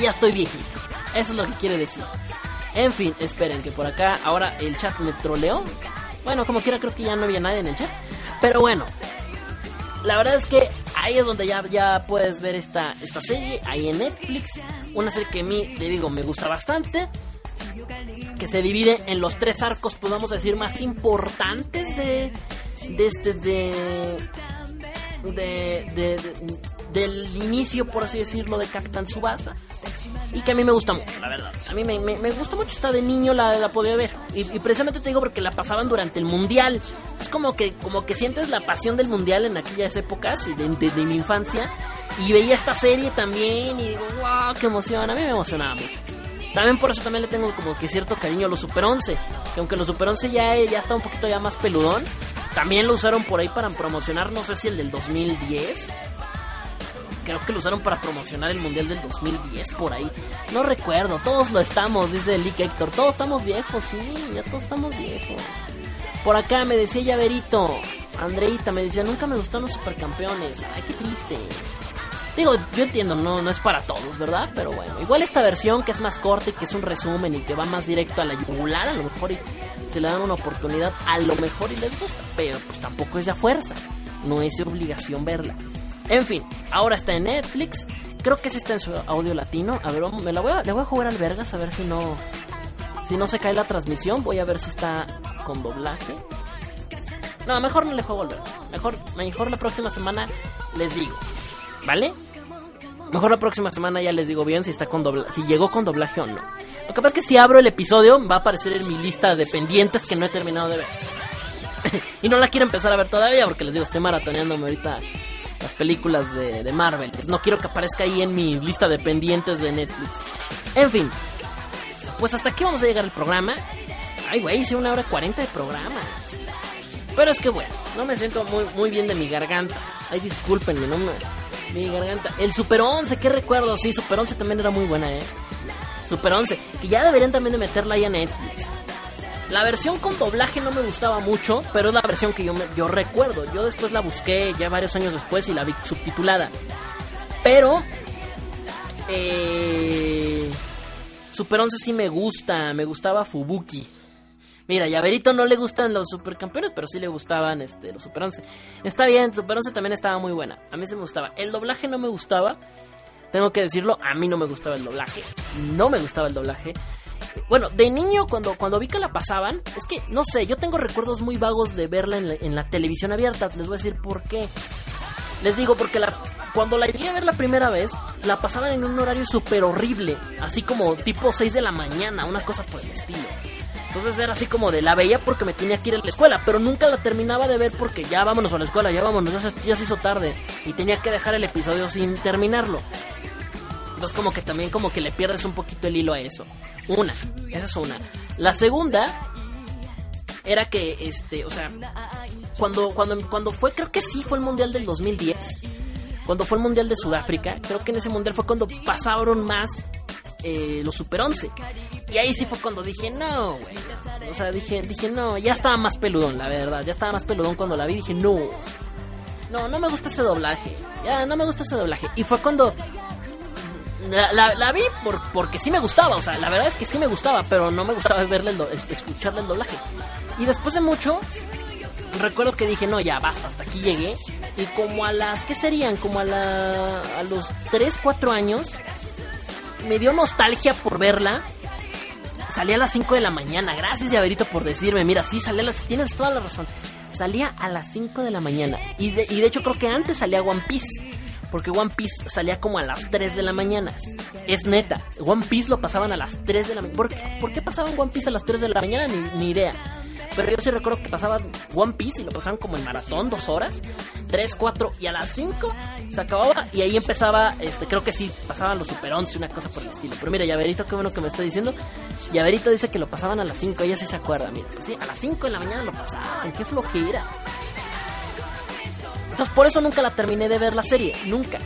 Ya estoy viejito. Eso es lo que quiere decir. En fin, esperen que por acá ahora el chat me troleó. Bueno, como quiera creo que ya no había nadie en el chat. Pero bueno, la verdad es que ahí es donde ya, ya puedes ver esta, esta serie, ahí en Netflix. Una serie que a mí, te digo, me gusta bastante. Que se divide en los tres arcos, podemos decir, más importantes de, de este, de, de, del inicio, por así decirlo, de Capitán Subasa. Y que a mí me gusta mucho, la verdad. A mí me, gusta mucho, esta de niño la, la podía ver. Y, precisamente te digo porque la pasaban durante el Mundial. Es como que, como que sientes la pasión del Mundial en aquellas épocas y de, de, mi infancia. Y veía esta serie también y digo, wow, qué emoción. A mí me emocionaba mucho. También por eso también le tengo como que cierto cariño a los Super 11. Que aunque los Super 11 ya, ya está un poquito ya más peludón, también lo usaron por ahí para promocionar, no sé si el del 2010. Creo que lo usaron para promocionar el Mundial del 2010 por ahí. No recuerdo, todos lo estamos, dice el Héctor. Todos estamos viejos, sí, ya todos estamos viejos. Por acá me decía Llaverito, Andreita me decía, nunca me gustaron los supercampeones. Ay, qué triste. Digo, yo entiendo, no, no es para todos, ¿verdad? Pero bueno, igual esta versión que es más corta y que es un resumen y que va más directo a la yugular, a lo mejor y se le dan una oportunidad, a lo mejor y les gusta, pero pues tampoco es de fuerza, no es obligación verla. En fin, ahora está en Netflix, creo que sí está en su audio latino, a ver, me la voy a, le voy a jugar al vergas a ver si no, si no se cae la transmisión, voy a ver si está con doblaje. No, mejor no le juego al vergas, mejor, mejor la próxima semana les digo. ¿Vale? Mejor la próxima semana ya les digo bien si está con doblaje, si llegó con doblaje o no. Lo que pasa es que si abro el episodio va a aparecer en mi lista de pendientes que no he terminado de ver. y no la quiero empezar a ver todavía porque les digo, estoy maratoneándome ahorita las películas de, Marvel. No quiero que aparezca ahí en mi lista de pendientes de Netflix. En fin, pues hasta aquí vamos a llegar el programa. Ay, güey, hice una hora cuarenta de programa. Pero es que bueno, no me siento muy, muy bien de mi garganta. Ay, discúlpenme, no me mi garganta. El Super 11, qué recuerdo. Sí, Super 11 también era muy buena, ¿eh? Super 11. Y ya deberían también de meterla ahí a Netflix. La versión con doblaje no me gustaba mucho, pero es la versión que yo, recuerdo. Yo después la busqué ya varios años después y la vi subtitulada. Pero... Eh, Super 11 sí me gusta, me gustaba Fubuki. Mira, Llaverito no le gustan los supercampeones, pero sí le gustaban este, los Super 11. Está bien, Super 11 también estaba muy buena. A mí se me gustaba. El doblaje no me gustaba. Tengo que decirlo, a mí no me gustaba el doblaje. No me gustaba el doblaje. Bueno, de niño, cuando, cuando vi que la pasaban, es que, no sé, yo tengo recuerdos muy vagos de verla en la, en la televisión abierta. Les voy a decir por qué. Les digo, porque la, cuando la llegué a ver la primera vez, la pasaban en un horario súper horrible. Así como tipo 6 de la mañana, una cosa por el estilo. Entonces era así como de la veía porque me tenía que ir a la escuela, pero nunca la terminaba de ver porque ya vámonos a la escuela, ya vámonos, ya se, ya se hizo tarde. Y tenía que dejar el episodio sin terminarlo. Entonces como que también como que le pierdes un poquito el hilo a eso. Una, esa es una. La segunda era que este, o sea, cuando cuando cuando fue creo que sí fue el Mundial del 2010. Cuando fue el Mundial de Sudáfrica, creo que en ese Mundial fue cuando pasaron más eh, los Super 11. Y ahí sí fue cuando dije, no, güey. O sea, dije, dije, no, ya estaba más peludón, la verdad. Ya estaba más peludón cuando la vi. Dije, no. No, no me gusta ese doblaje. Ya, no me gusta ese doblaje. Y fue cuando la, la, vi por, porque sí me gustaba, o sea, la verdad es que sí me gustaba, pero no me gustaba verle el escucharle el doblaje. Y después de mucho, recuerdo que dije, no, ya basta, hasta aquí llegué. Y como a las, ¿qué serían? Como a, la, a los 3, 4 años, me dio nostalgia por verla. Salí a las 5 de la mañana, gracias Llaverito por decirme, mira, sí, salí a las... Tienes toda la razón. Salía a las 5 de la mañana. Y de, y de hecho creo que antes salía One Piece porque One Piece salía como a las 3 de la mañana. Es neta, One Piece lo pasaban a las 3 de la mañana. ¿Por, ¿Por, qué pasaban One Piece a las 3 de la mañana? Ni, idea. Pero yo sí recuerdo que pasaban One Piece y lo pasaban como en maratón, dos horas, 3, 4 y a las 5 se acababa y ahí empezaba, este, creo que sí, pasaban los Super 11, una cosa por el estilo. Pero mira, Llaverito, qué bueno que me está diciendo. Llaverito dice que lo pasaban a las 5, ella sí se acuerda, mira, pues sí, a las 5 de la mañana lo pasaban, qué flojera. Entonces por eso nunca la terminé de ver la serie, nunca.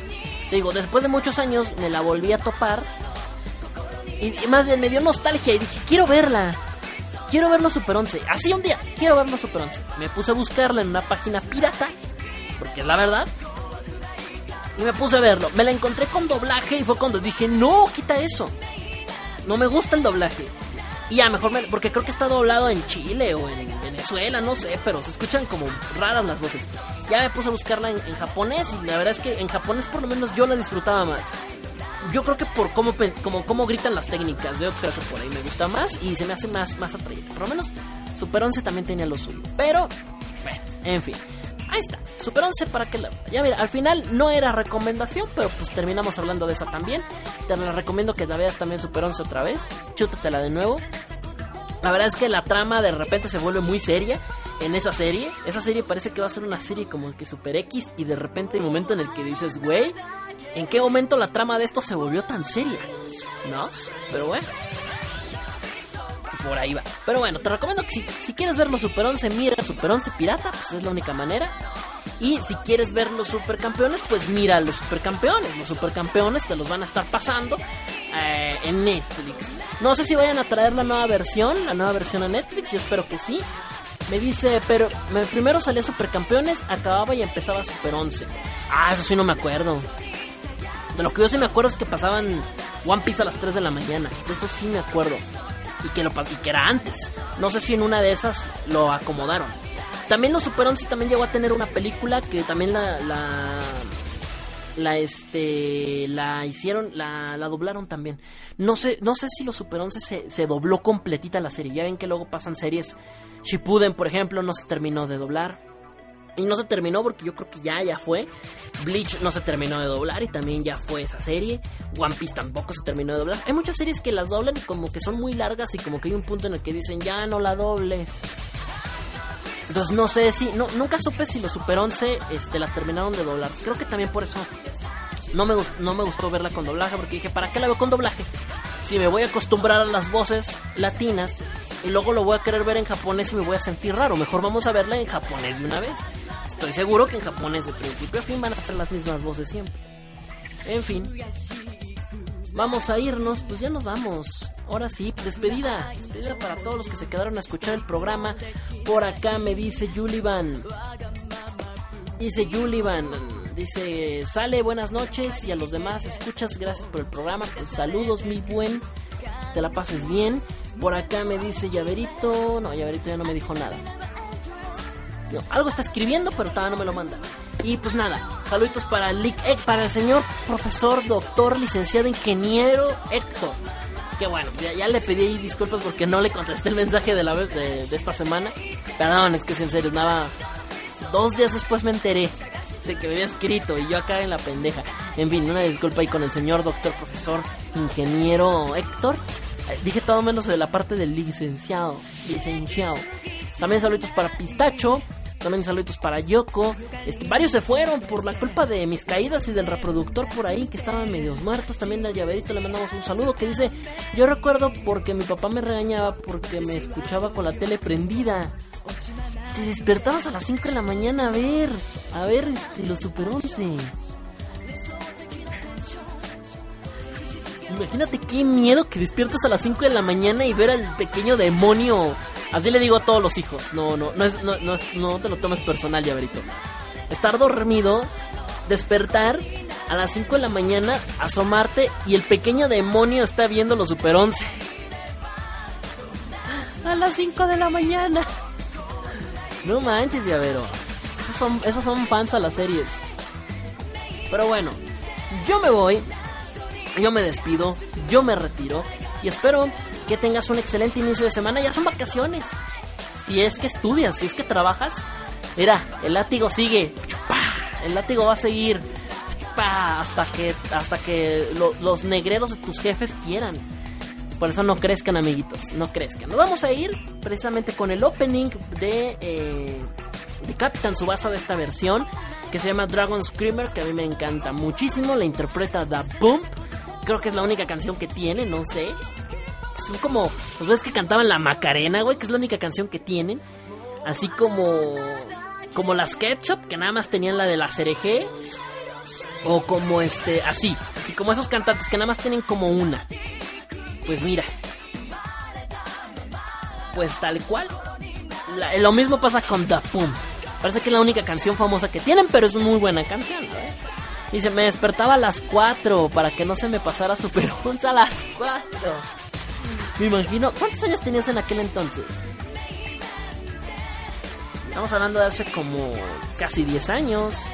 Te digo, después de muchos años me la volví a topar y, más bien me dio nostalgia y dije, quiero verla. Quiero ver los Super 11. Así un día, quiero ver los Super 11. Me puse a buscarla en una página pirata, porque es la verdad. Y me puse a verlo. Me la encontré con doblaje y fue cuando dije, no, quita eso. No me gusta el doblaje. Y ya, mejor me, porque creo que está doblado en Chile o en Venezuela, no sé, pero se escuchan como raras las voces. Ya me puse a buscarla en, en, japonés y la verdad es que en japonés por lo menos yo la disfrutaba más. Yo creo que por cómo, como, cómo gritan las técnicas, yo creo que por ahí me gusta más y se me hace más, más atrayente. Por lo menos Super 11 también tenía lo suyo. Pero, bueno, en fin. Ahí está, Super 11 para que la... Ya mira, al final no era recomendación, pero pues terminamos hablando de esa también. Te la recomiendo que la veas también Super 11 otra vez. Chútatela de nuevo. La verdad es que la trama de repente se vuelve muy seria en esa serie. Esa serie parece que va a ser una serie como que Super X y de repente un momento en el que dices, güey, ¿en qué momento la trama de esto se volvió tan seria? ¿No? Pero bueno. Por ahí. Pero bueno, te recomiendo que si, si quieres ver los Super 11, mira Super 11 Pirata, pues es la única manera. Y si quieres ver los supercampeones, pues mira los supercampeones. Los supercampeones te los van a estar pasando eh, en Netflix. No sé si vayan a traer la nueva versión, la nueva versión a Netflix, yo espero que sí. Me dice, pero me, primero salía Supercampeones, acababa y empezaba Super 11. Ah, eso sí no me acuerdo. De lo que yo sí me acuerdo es que pasaban One Piece a las 3 de la mañana. De eso sí me acuerdo. Y que, lo, y que era antes. No sé si en una de esas lo acomodaron. También los Super 11 también llegó a tener una película que también la, la la este la hicieron la, la, doblaron también no sé no sé si los Super 11 se, se, dobló completita la serie ya ven que luego pasan series Shippuden por ejemplo no se terminó de doblar y no se terminó porque yo creo que ya ya fue Bleach no se terminó de doblar y también ya fue esa serie One Piece tampoco se terminó de doblar hay muchas series que las doblan y como que son muy largas y como que hay un punto en el que dicen ya no la dobles entonces no sé si, no, nunca supe si los Super 11 este, la terminaron de doblar. Creo que también por eso no me, no me gustó verla con doblaje, porque dije, ¿para qué la veo con doblaje? Si me voy a acostumbrar a las voces latinas y luego lo voy a querer ver en japonés y me voy a sentir raro. Mejor vamos a verla en japonés de una vez. Estoy seguro que en japonés de principio a fin van a ser las mismas voces siempre. En fin. Vamos a irnos, pues ya nos vamos. Ahora sí, despedida. Despedida para todos los que se quedaron a escuchar el programa. Por acá me dice Julivan. Dice Julivan. Dice, sale, buenas noches. Y a los demás, escuchas, gracias por el programa. Pues saludos, mi buen. Te la pases bien. Por acá me dice Llaverito. No, Llaverito ya no me dijo nada. Algo está escribiendo, pero todavía no me lo manda. Y pues nada, saluditos para el, eh, para el señor profesor, doctor, licenciado, ingeniero Héctor. que bueno, ya, le pedí disculpas porque no le contesté el mensaje de la vez de, esta semana. Perdón, es que en serio, nada. Dos días después me enteré de que me había escrito y yo acá en la pendeja. En fin, una disculpa ahí con el señor doctor, profesor, ingeniero Héctor. Eh, dije todo menos de la parte del licenciado. Licenciado. También saludos para Pistacho. También saludos para Yoko. Este, varios se fueron por la culpa de mis caídas y del reproductor por ahí que estaban medio muertos. También al llaverito le mandamos un saludo que dice: Yo recuerdo porque mi papá me regañaba porque me escuchaba con la tele prendida. Te despertabas a las 5 de la mañana a ver, a ver este, los Super 11. Imagínate qué miedo que despiertas a las 5 de la mañana y ver al pequeño demonio Así le digo a todos los hijos. No, no, no, es, no, no, no te lo tomes personal, llaverito. Estar dormido, despertar a las 5 de la mañana, asomarte y el pequeño demonio está viendo los Super 11. A las 5 de la mañana. No manches, llavero. Esos son, esos son fans a las series. Pero bueno, yo me voy. Yo me despido. Yo me retiro. Y espero que tengas un excelente inicio de semana. Ya son vacaciones. Si es que estudias, si es que trabajas, mira, el látigo sigue. El látigo va a seguir hasta que hasta que los negreros de tus jefes quieran. Por eso no crezcan, amiguitos, no crezcan. Nos vamos a ir precisamente con el opening de, eh, de Captain Subasa de esta versión, que se llama Dragon Screamer, que a mí me encanta muchísimo. La interpreta Da Boom. Creo que es la única canción que tiene, no sé son como los ves que cantaban la Macarena, güey, que es la única canción que tienen. Así como como las Ketchup, que nada más tenían la de la CRG. O como este, así, así como esos cantantes que nada más tienen como una. Pues mira. Pues tal cual. lo mismo pasa con Da Pum. Parece que es la única canción famosa que tienen, pero es muy buena canción. Dice, me despertaba a las 4 para que no se me pasara Super a las 4. Me imagino. ¿Cuántos años tenías en aquel entonces? Estamos hablando de hace como casi 10 años.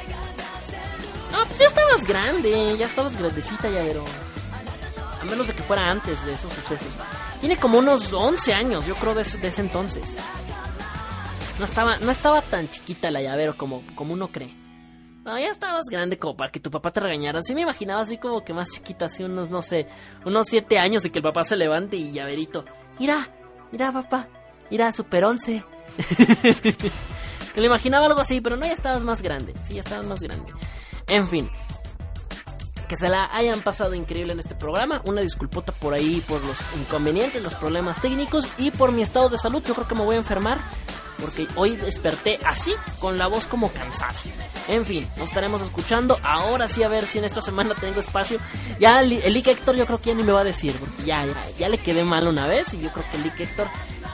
No, pues ya estabas grande, ya estabas grandecita ya, pero... A menos de que fuera antes de esos sucesos. Tiene como unos 11 años, yo creo, de ese, entonces. No estaba, no estaba tan chiquita la llavero como, como uno cree. No, ya estabas grande como para que tu papá te regañara. Sí me imaginaba así como que más chiquita, así unos, no sé, unos siete años y que el papá se levante y llaverito. Mira, mira papá, mira, super once. Te lo imaginaba algo así, pero no, ya estabas más grande. Sí, ya estabas más grande. En fin. Que se la hayan pasado increíble en este programa. Una disculpota por ahí por los inconvenientes, los problemas técnicos y por mi estado de salud. Yo creo que me voy a enfermar porque hoy desperté así, con la voz como cansada. En fin, nos estaremos escuchando. Ahora sí, a ver si en esta semana tengo espacio. Ya el, el Héctor yo creo que ya ni me va a decir, porque ya, ya, ya le quedé mal una vez y yo creo que el Lick Héctor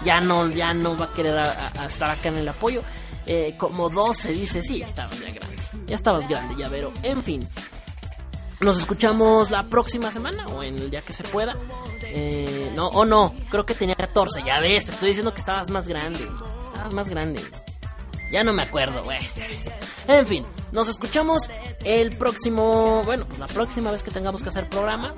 ya no, ya no va a querer estar acá en el apoyo. Eh, como 12 dice, sí, estabas ya grande. Ya estabas grande, ya, pero en fin. Nos escuchamos la próxima semana o en el día que se pueda. Eh, no, o no, creo que tenía 14. Ya ves, te estoy diciendo que estabas más grande más grande. Ya no me acuerdo, güey. En fin, nos escuchamos el próximo, bueno, pues la próxima vez que tengamos que hacer programa.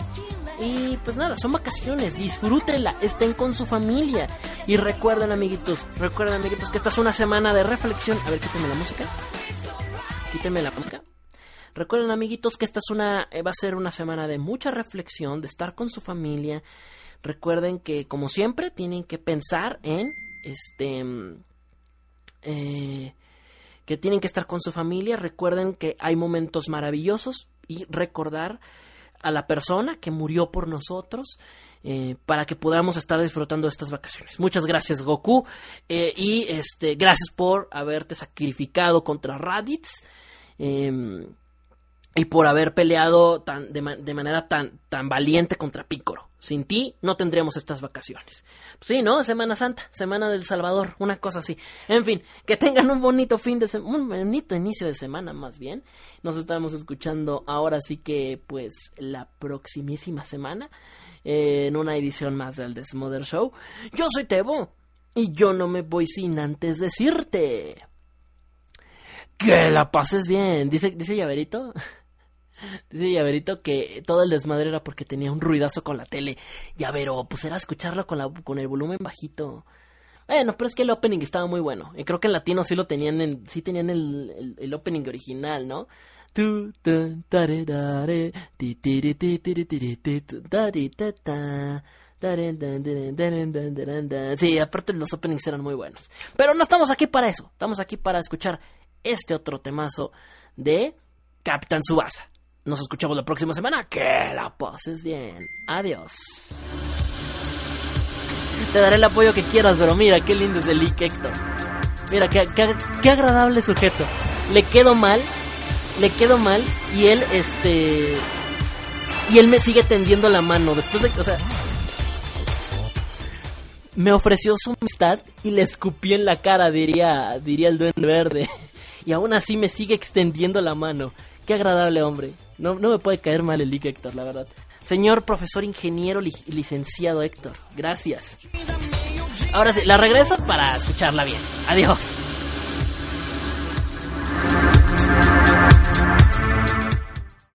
Y pues nada, son vacaciones, disfrútenla, estén con su familia. Y recuerden, amiguitos, recuerden, amiguitos, que esta es una semana de reflexión. A ver, quítenme la música. Quítenme la música. Recuerden, amiguitos, que esta es una, eh, va a ser una semana de mucha reflexión, de estar con su familia. Recuerden que, como siempre, tienen que pensar en, este, eh, que tienen que estar con su familia. Recuerden que hay momentos maravillosos y recordar a la persona que murió por nosotros eh, para que podamos estar disfrutando de estas vacaciones. Muchas gracias Goku eh, y este gracias por haberte sacrificado contra Raditz. Em, y por haber peleado tan, de, manera tan, tan valiente contra Pícoro. Sin ti no tendríamos estas vacaciones. Sí, ¿no? Semana Santa, Semana del Salvador, una cosa así. En fin, que tengan un bonito fin de semana, un bonito inicio de semana más bien. Nos estamos escuchando ahora sí que pues la proximísima semana eh, en una edición más del Desmother Show. Yo soy Tebo y yo no me voy sin antes decirte que la pases bien. Dice, dice Llaverito. Dice Llaverito que todo el desmadre era porque tenía un ruidazo con la tele. Llavero, pues era escucharlo con, la, con el volumen bajito. Bueno, pero es que el opening estaba muy bueno. Y creo que en latino sí lo tenían, en, sí tenían el, el, opening original, ¿no? Sí, aparte los openings eran muy buenos. Pero no estamos aquí para eso. Estamos aquí para escuchar este otro temazo de Captain Subasa. Nos escuchamos la próxima semana. Que la pases bien. Adiós. Te daré el apoyo que quieras, pero mira, qué lindo es el Lick Héctor. Mira, qué, qué, agradable sujeto. Le quedo mal, le quedo mal y él, este... Y él me sigue tendiendo la mano después de... O sea... Me ofreció su amistad y le escupí en la cara, diría, diría el duende verde. Y aún así me sigue extendiendo la mano. Qué agradable hombre. No, no me puede caer mal el Lick Héctor, la verdad. Señor profesor ingeniero li licenciado Héctor, gracias. Ahora sí, la regreso para escucharla bien. Adiós.